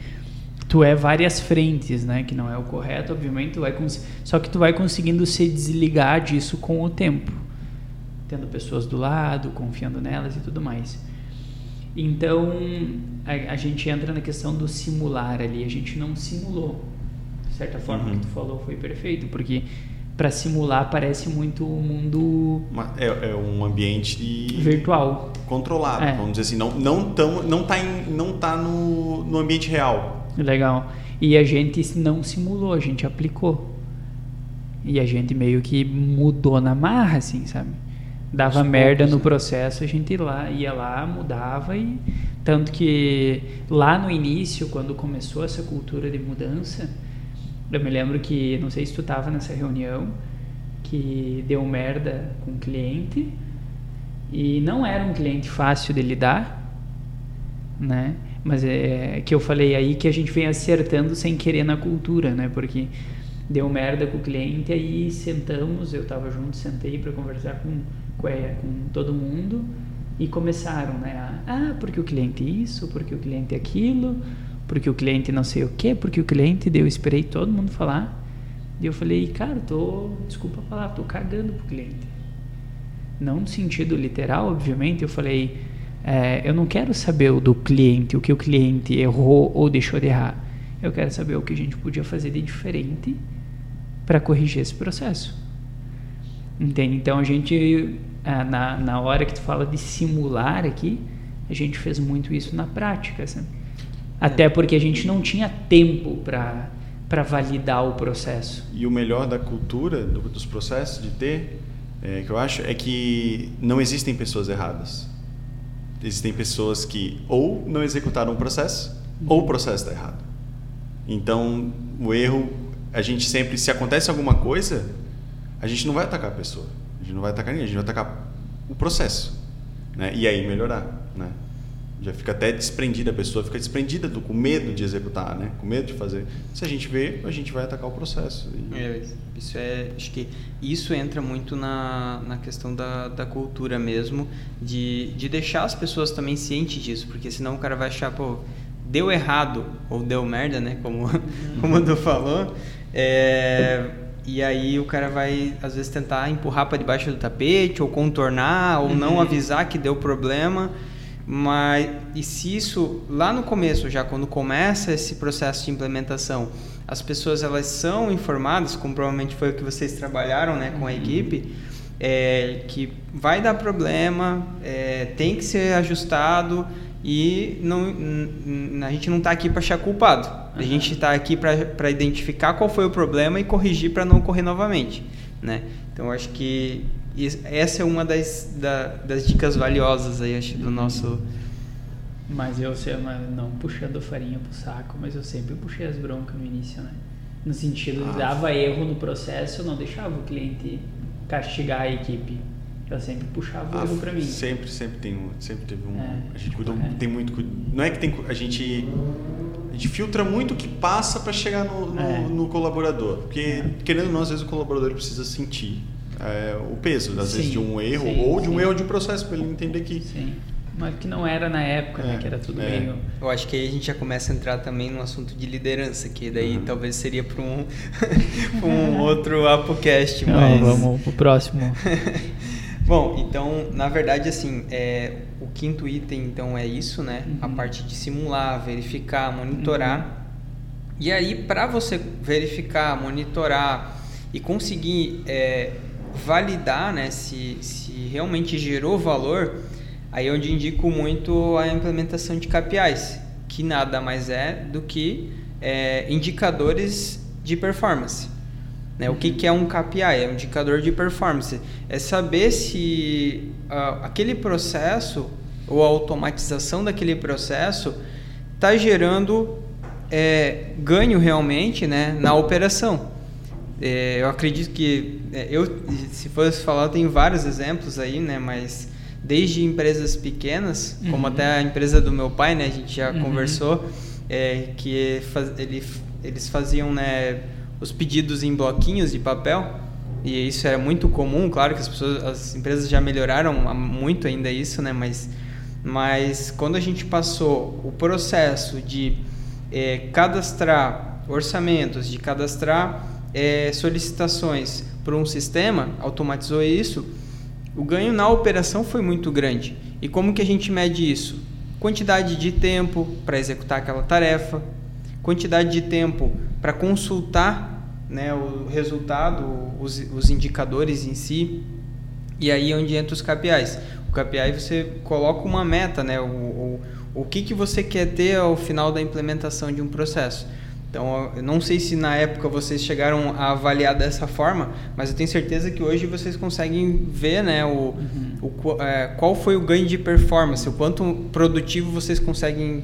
Tu é várias frentes, né, que não é o correto, obviamente, tu vai só que tu vai conseguindo se desligar disso com o tempo, tendo pessoas do lado, confiando nelas e tudo mais. Então, a, a gente entra na questão do simular ali, a gente não simulou. De certa forma, uhum. que tu falou foi perfeito, porque para simular parece muito o mundo é, é, um ambiente virtual controlado é. vamos dizer assim não não tão não tá em, não tá no, no ambiente real legal e a gente não simulou a gente aplicou e a gente meio que mudou na marra assim sabe dava merda no processo a gente ia lá ia lá mudava e tanto que lá no início quando começou essa cultura de mudança eu me lembro que, não sei se tu estava nessa reunião, que deu merda com um cliente e não era um cliente fácil de lidar, né? Mas é que eu falei aí que a gente vem acertando sem querer na cultura, né? Porque deu merda com o cliente, aí sentamos, eu estava junto, sentei para conversar com, é, com todo mundo e começaram, né? A, ah, porque o cliente isso, porque o cliente aquilo, porque o cliente não sei o quê, porque o cliente, deu eu esperei todo mundo falar. E eu falei, cara, tô, desculpa falar, tô cagando pro cliente. Não no sentido literal, obviamente, eu falei, é, eu não quero saber o do cliente, o que o cliente errou ou deixou de errar. Eu quero saber o que a gente podia fazer de diferente para corrigir esse processo. Entende? Então a gente, é, na, na hora que tu fala de simular aqui, a gente fez muito isso na prática, sabe? Até porque a gente não tinha tempo para para validar o processo. E o melhor da cultura do, dos processos de ter, é, que eu acho, é que não existem pessoas erradas. Existem pessoas que ou não executaram o processo ou o processo está errado. Então, o erro, a gente sempre, se acontece alguma coisa, a gente não vai atacar a pessoa, a gente não vai atacar ninguém, a gente vai atacar o processo, né? E aí melhorar, né? já fica até desprendida a pessoa fica desprendida do com medo de executar né com medo de fazer se a gente vê a gente vai atacar o processo e... é, isso é acho que isso entra muito na, na questão da, da cultura mesmo de, de deixar as pessoas também cientes disso porque senão o cara vai achar pô deu errado ou deu merda né como como o Du falou é, e aí o cara vai às vezes tentar empurrar para debaixo do tapete ou contornar ou uhum. não avisar que deu problema mas e se isso lá no começo, já quando começa esse processo de implementação, as pessoas elas são informadas, como provavelmente foi o que vocês trabalharam, né, com a uhum. equipe, é, que vai dar problema, é, tem que ser ajustado e não, a gente não está aqui para achar culpado. A gente está aqui para identificar qual foi o problema e corrigir para não ocorrer novamente, né? Então acho que essa é uma das, da, das dicas valiosas aí, acho, do nosso. Mas eu sei, não puxando farinha pro saco, mas eu sempre puxei as broncas no início, né? No sentido de ah, dava erro no processo, eu não deixava o cliente castigar a equipe. Eu sempre puxava o ah, erro para mim. Sempre, sempre tem um, sempre teve um. É, a gente cuida, é. tem muito, não é que tem, a gente a gente filtra muito o que passa para chegar no, no, é. no, colaborador, porque é. querendo ou não, às vezes o colaborador precisa sentir é, o peso, às sim, vezes, de um erro sim, ou de um sim. erro de um processo, para ele entender que. Sim. Mas que não era na época, né, é, né? Que era tudo é. meio. Eu acho que aí a gente já começa a entrar também no assunto de liderança, que daí uhum. talvez seria para um, um outro ApoCast. Mas... Não, vamos pro próximo. Bom, então, na verdade, assim, é, o quinto item, então, é isso, né? Uhum. A parte de simular, verificar, monitorar. Uhum. E aí, para você verificar, monitorar e conseguir é, validar, né, se, se realmente gerou valor, aí onde indico muito a implementação de KPIs, que nada mais é do que é, indicadores de performance. Né? O que, que é um KPI? É um indicador de performance. É saber se uh, aquele processo ou a automatização daquele processo está gerando é, ganho realmente né, na operação. É, eu acredito que é, eu, se fosse falar, tem vários exemplos aí, né? Mas desde empresas pequenas, uhum. como até a empresa do meu pai, né? A gente já uhum. conversou, é, que faz, ele, eles faziam, né? Os pedidos em bloquinhos de papel e isso era muito comum claro que as pessoas as empresas já melhoraram muito ainda isso né mas mas quando a gente passou o processo de é, cadastrar orçamentos de cadastrar é, solicitações para um sistema automatizou isso o ganho na operação foi muito grande. E como que a gente mede isso? Quantidade de tempo para executar aquela tarefa quantidade de tempo para consultar né, o resultado, os, os indicadores em si, e aí é onde entra os KPIs. O KPI você coloca uma meta, né, o, o, o que, que você quer ter ao final da implementação de um processo. Então, eu não sei se na época vocês chegaram a avaliar dessa forma, mas eu tenho certeza que hoje vocês conseguem ver né, o, uhum. o é, qual foi o ganho de performance, o quanto produtivo vocês conseguem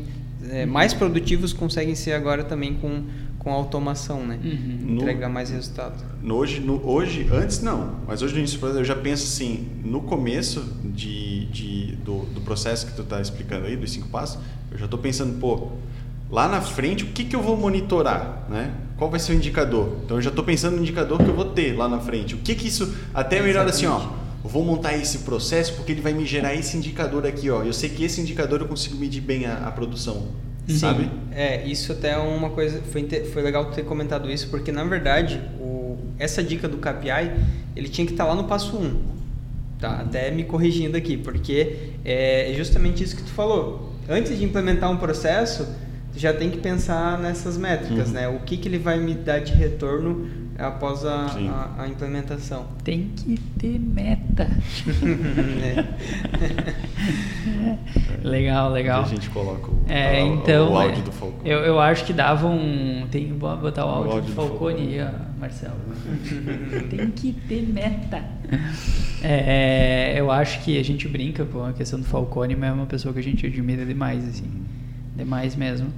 é, mais produtivos conseguem ser agora também com, com automação, né? Uhum. Entregar mais resultado. No, hoje, no, hoje, antes não, mas hoje no início eu já penso assim, no começo de, de, do, do processo que tu está explicando aí, dos cinco passos, eu já estou pensando, pô, lá na frente, o que, que eu vou monitorar, né? Qual vai ser o indicador? Então eu já estou pensando no indicador que eu vou ter lá na frente. O que que isso, até melhor assim, ó, eu vou montar esse processo porque ele vai me gerar esse indicador aqui, ó. Eu sei que esse indicador eu consigo medir bem a, a produção. Sim. Sabe? É, isso até é uma coisa. Foi, foi legal ter comentado isso, porque na verdade, o, essa dica do KPI, ele tinha que estar tá lá no passo 1. Tá? Até me corrigindo aqui, porque é justamente isso que tu falou. Antes de implementar um processo, tu já tem que pensar nessas métricas, uhum. né? O que, que ele vai me dar de retorno após a, a, a, implementação. Tem que ter meta. é. legal, legal. a gente coloca o, é, então, o áudio do Falcone. Eu, eu acho que dava um. Tem que botar o áudio, o áudio do, Falcone aí, ó, Marcelo. Tem que ter meta. É, eu acho que a gente brinca com a questão do Falcone, mas é uma pessoa que a gente admira demais, assim. Demais mesmo.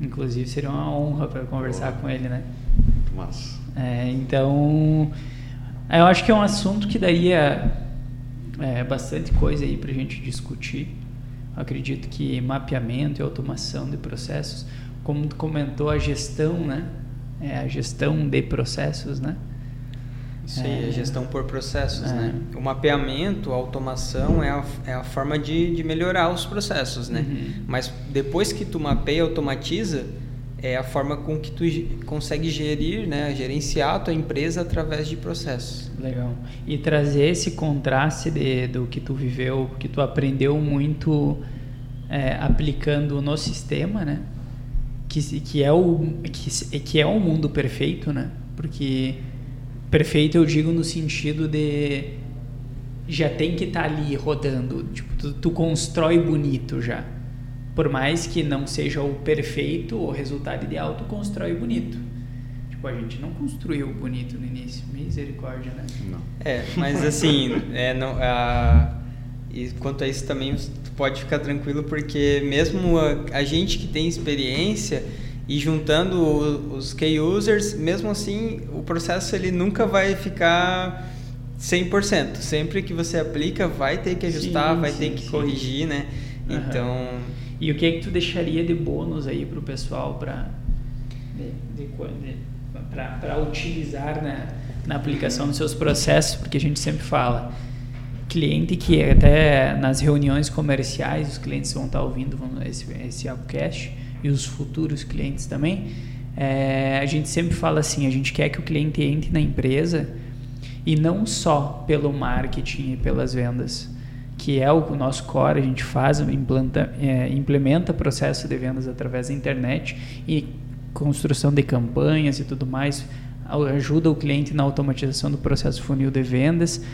Inclusive seria uma honra para conversar Boa. com ele, né? Muito massa. É, então, eu acho que é um assunto que daria é, bastante coisa aí para a gente discutir. acredito que mapeamento e automação de processos, como tu comentou, a gestão, né? É a gestão de processos, né? Isso aí, é, a gestão por processos, é. né? O mapeamento, a automação é a, é a forma de, de melhorar os processos, né? Uhum. Mas depois que tu mapeia e automatiza, é a forma com que tu consegue gerir, né, gerenciar a tua empresa através de processos. Legal. E trazer esse contraste de, do que tu viveu, que tu aprendeu muito é, aplicando no sistema, né? Que, que, é o, que, que é o mundo perfeito, né? Porque perfeito eu digo no sentido de já tem que estar tá ali rodando. Tipo, tu, tu constrói bonito já por mais que não seja o perfeito, o resultado ideal, tu constrói bonito. Tipo, a gente não construiu bonito no início. Misericórdia, né? Não. É, mas assim, é, não, a, e quanto a isso também, tu pode ficar tranquilo, porque mesmo a, a gente que tem experiência e juntando os key users, mesmo assim, o processo ele nunca vai ficar 100%. Sempre que você aplica, vai ter que ajustar, sim, vai sim, ter que sim. corrigir, né? Uhum. Então, e o que é que tu deixaria de bônus aí para o pessoal para para utilizar né, na aplicação dos seus processos? Porque a gente sempre fala, cliente que até nas reuniões comerciais os clientes vão estar ouvindo esse, esse Upcast e os futuros clientes também, é, a gente sempre fala assim, a gente quer que o cliente entre na empresa E não só pelo marketing e pelas vendas, que é o nosso core, a gente faz, implanta, é, implementa processo de vendas através da internet e construção de campanhas e tudo mais, ajuda o cliente na automatização do processo funil de vendas,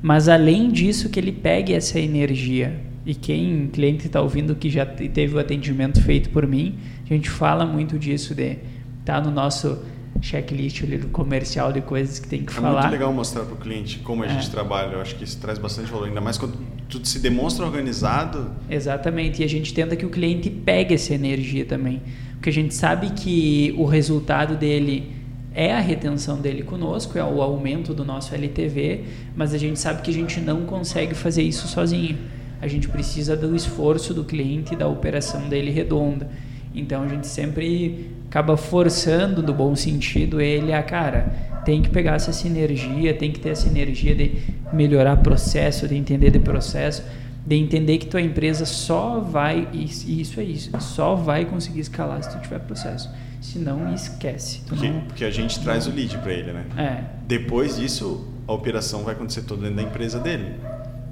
mas além disso que ele pegue essa energia. E quem cliente está ouvindo que já teve o atendimento feito por mim, a gente fala muito disso de tá no nosso checklist ali do comercial de coisas que tem que é falar. É muito legal mostrar para o cliente como a é. gente trabalha. Eu acho que isso traz bastante valor, ainda mais quando tudo se demonstra organizado. Exatamente, e a gente tenta que o cliente pegue essa energia também, porque a gente sabe que o resultado dele é a retenção dele conosco, é o aumento do nosso LTV, mas a gente sabe que a gente não consegue fazer isso sozinho. A gente precisa do esforço do cliente, da operação dele redonda. Então a gente sempre acaba forçando, no bom sentido, ele a cara. Tem que pegar essa sinergia, tem que ter essa energia de melhorar processo, de entender de processo, de entender que tua empresa só vai, isso é isso, só vai conseguir escalar se tu tiver processo. Se não, esquece. Porque, não, porque, a gente traz o lead para ele, né? É. Depois disso, a operação vai acontecer toda dentro da empresa dele.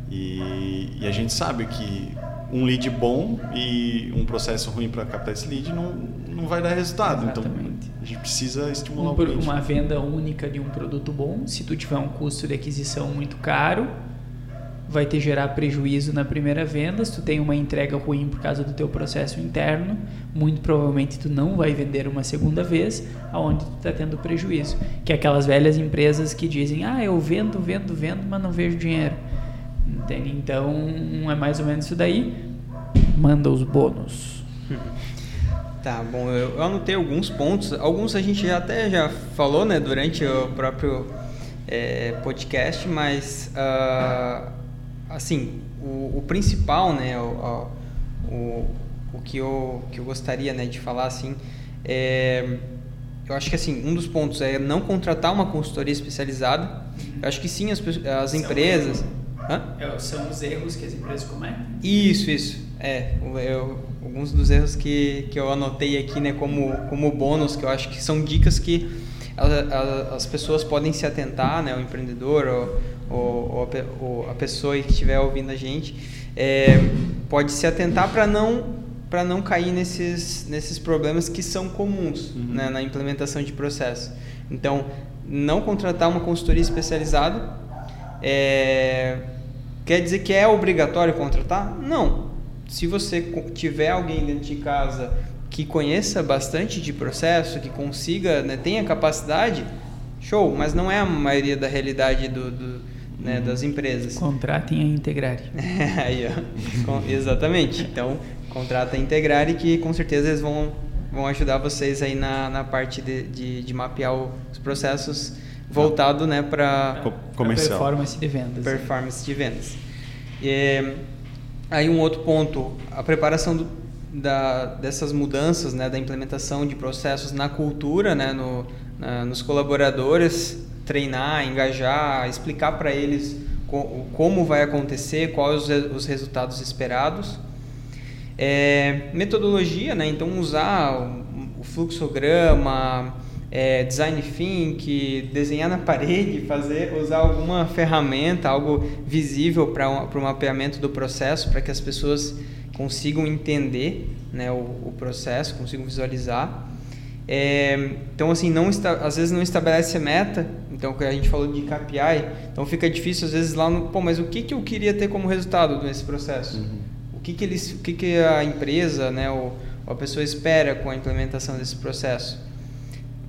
E, e a gente sabe que um lead bom e um processo ruim para captar esse lead não, não vai dar resultado. Então, Exatamente. Então, a gente precisa estimular um, o cliente. Uma venda única de um produto bom, se tu tiver um custo de aquisição muito caro, vai te gerar prejuízo na primeira venda. Se tu tem uma entrega ruim por causa do teu processo interno, muito provavelmente tu não vai vender uma segunda vez, aonde tu está tendo prejuízo. Que é aquelas velhas empresas que dizem, ah, eu vendo, vendo, vendo, mas não vejo dinheiro. Entende? Então, é mais ou menos isso daí. Manda os bônus. Tá, bom, eu, eu anotei alguns pontos. Alguns a gente já até já falou, né, durante o próprio é, podcast, mas uh, assim, o, o, principal, né, o, o, o que eu, que eu gostaria, né, de falar, assim, é, eu acho que, assim, um dos pontos é não contratar uma consultoria especializada. Eu acho que sim, as, as empresas... É, são os erros que as empresas cometem? Isso, isso. É, eu, alguns dos erros que, que eu anotei aqui, né, como, como bônus, que eu acho que são dicas que a, a, as pessoas podem se atentar, né, o empreendedor ou, ou, ou a pessoa que estiver ouvindo a gente, é, pode se atentar para não para não cair nesses, nesses problemas que são comuns uhum. né, na implementação de processo. Então, não contratar uma consultoria especializada é, quer dizer que é obrigatório contratar? Não. Se você tiver alguém dentro de casa que conheça bastante de processo, que consiga, né, tenha capacidade, show, mas não é a maioria da realidade do, do né, uhum. das empresas. Contratem a Integrar. Aí, ó. Exatamente. Então, contrata a Integrar e que com certeza eles vão, vão ajudar vocês aí na, na parte de, de, de mapear os processos voltado né, para comercial. performance de vendas. Performance de vendas. E, aí um outro ponto, a preparação do, da, dessas mudanças, né, da implementação de processos na cultura, né, no, na, nos colaboradores, treinar, engajar, explicar para eles co como vai acontecer, quais os, os resultados esperados. É, metodologia, né, então usar o, o fluxograma, é, design think, desenhar na parede, fazer, usar alguma ferramenta, algo visível para o mapeamento do processo, para que as pessoas consigam entender né, o, o processo, consigam visualizar. É, então, assim, não está, às vezes não estabelece meta, então a gente falou de KPI, então fica difícil às vezes lá no, pô, mas o que, que eu queria ter como resultado nesse processo? Uhum. O que que eles, o que que a empresa, né, ou a pessoa espera com a implementação desse processo?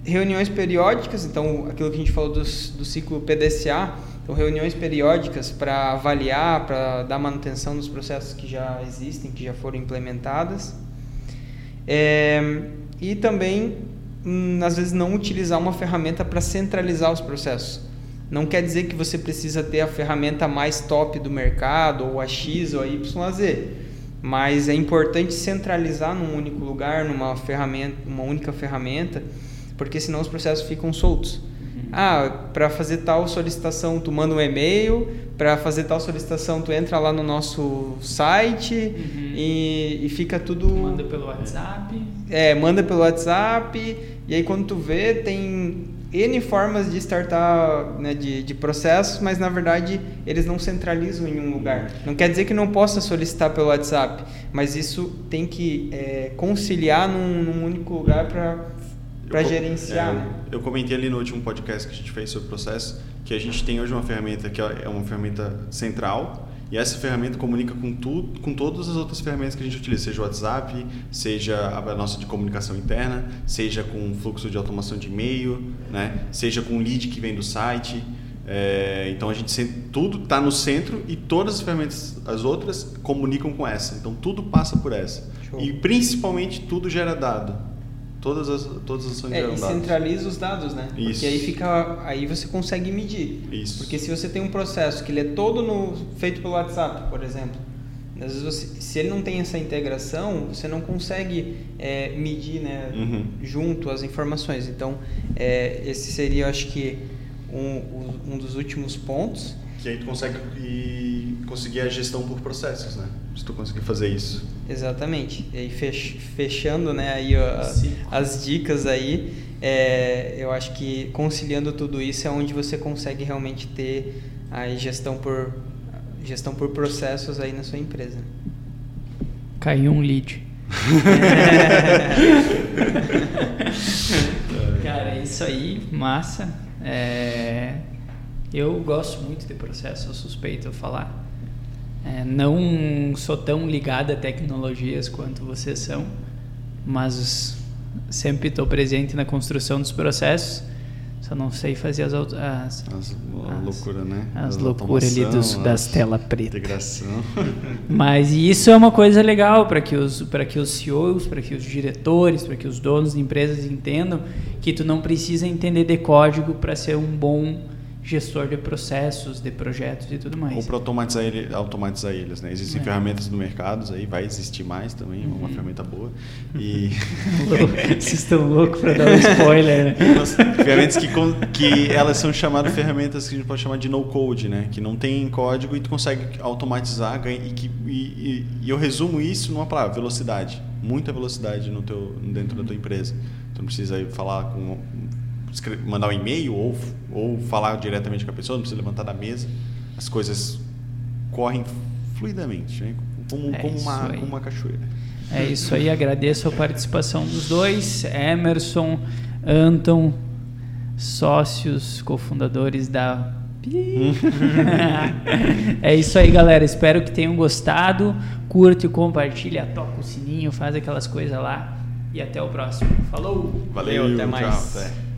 Reuniões periódicas, então aquilo que a gente falou do, do ciclo PDCA, então reuniões periódicas para avaliar, para dar manutenção dos processos que já existem, que já foram implementadas. É, e também, hum, às vezes, não utilizar uma ferramenta para centralizar os processos. Não quer dizer que você precisa ter a ferramenta mais top do mercado, ou a X ou a Y Z, mas é importante centralizar num único lugar, numa ferramenta, uma única ferramenta, porque senão os processos ficam soltos. Uhum. Ah, para fazer tal solicitação tu manda um e-mail, para fazer tal solicitação tu entra lá no nosso site uhum. e, e, fica tudo... Manda pelo WhatsApp. É, manda pelo WhatsApp e aí quando tu vê tem N formas de startar né, de, de processos, mas na verdade eles não centralizam em um lugar. Não quer dizer que não possa solicitar pelo WhatsApp, mas isso tem que é, conciliar num, num, único lugar para gerenciar. É, né? eu, comentei ali no último podcast que a gente fez sobre processo que a gente tem hoje uma ferramenta que é uma ferramenta central e essa ferramenta comunica com tudo, com todas as outras ferramentas que a gente utiliza, seja o WhatsApp, seja a nossa de comunicação interna, seja com fluxo de automação de e-mail, né? seja com lead que vem do site. É, então a gente tudo está no centro e todas as ferramentas, as outras, comunicam com essa. Então tudo passa por essa. Show. E principalmente tudo gera dado. Todas as, todas as ações é, geram e dados. centraliza os dados, né? Isso. Porque aí fica, aí você consegue medir. Isso. Porque se você tem um processo que ele é todo no, feito pelo WhatsApp, por exemplo, às vezes você, se ele não tem essa integração, você não consegue é, medir, né, uhum. junto as informações. Então, é, esse seria, acho que, um, um dos últimos pontos. Que aí tu consegue e conseguir a gestão por processos, né? Se tu conseguir fazer isso. Exatamente. E aí fechando, né, aí a, as dicas aí, é, eu acho que conciliando tudo isso é onde você consegue realmente ter a gestão por gestão por processos aí na sua empresa. Caiu um lead. Cara, é isso aí, massa. É, eu gosto muito de processo, sou suspeito a falar. É, não sou tão ligado a tecnologias quanto vocês são, mas sempre estou presente na construção dos processos. Só não sei fazer as as, as, as loucura, né? As loucuras ali dos, das telas pretas. Integração. Mas isso é uma coisa legal para que os para que os CEOs, para que os diretores, para que os donos de empresas entendam que tu não precisa entender de código para ser um bom gestor de processos, de projetos e tudo mais. Ou para automatizar, ele, automatizar eles, né? Existem é. ferramentas no mercado, aí vai existir mais também, uhum. uma ferramenta boa. E vocês estão loucos para dar um spoiler, né? ferramentas que, que elas são chamadas ferramentas que a gente pode chamar de no code, né? Que não tem código e tu consegue automatizar e, que, e, e eu resumo isso numa palavra, velocidade. Muita velocidade no teu, dentro da tua empresa. Tu não precisa falar com mandar um e-mail ou, ou falar diretamente com a pessoa, não precisa levantar da mesa. As coisas correm fluidamente, né? como, é como, uma, como uma cachoeira. É isso aí, agradeço a participação dos dois, Emerson, Anton, sócios, cofundadores da. é isso aí, galera. Espero que tenham gostado. Curte, compartilha, toca o sininho, faz aquelas coisas lá. E até o próximo. Falou! Valeu, até mais. Tchau, até.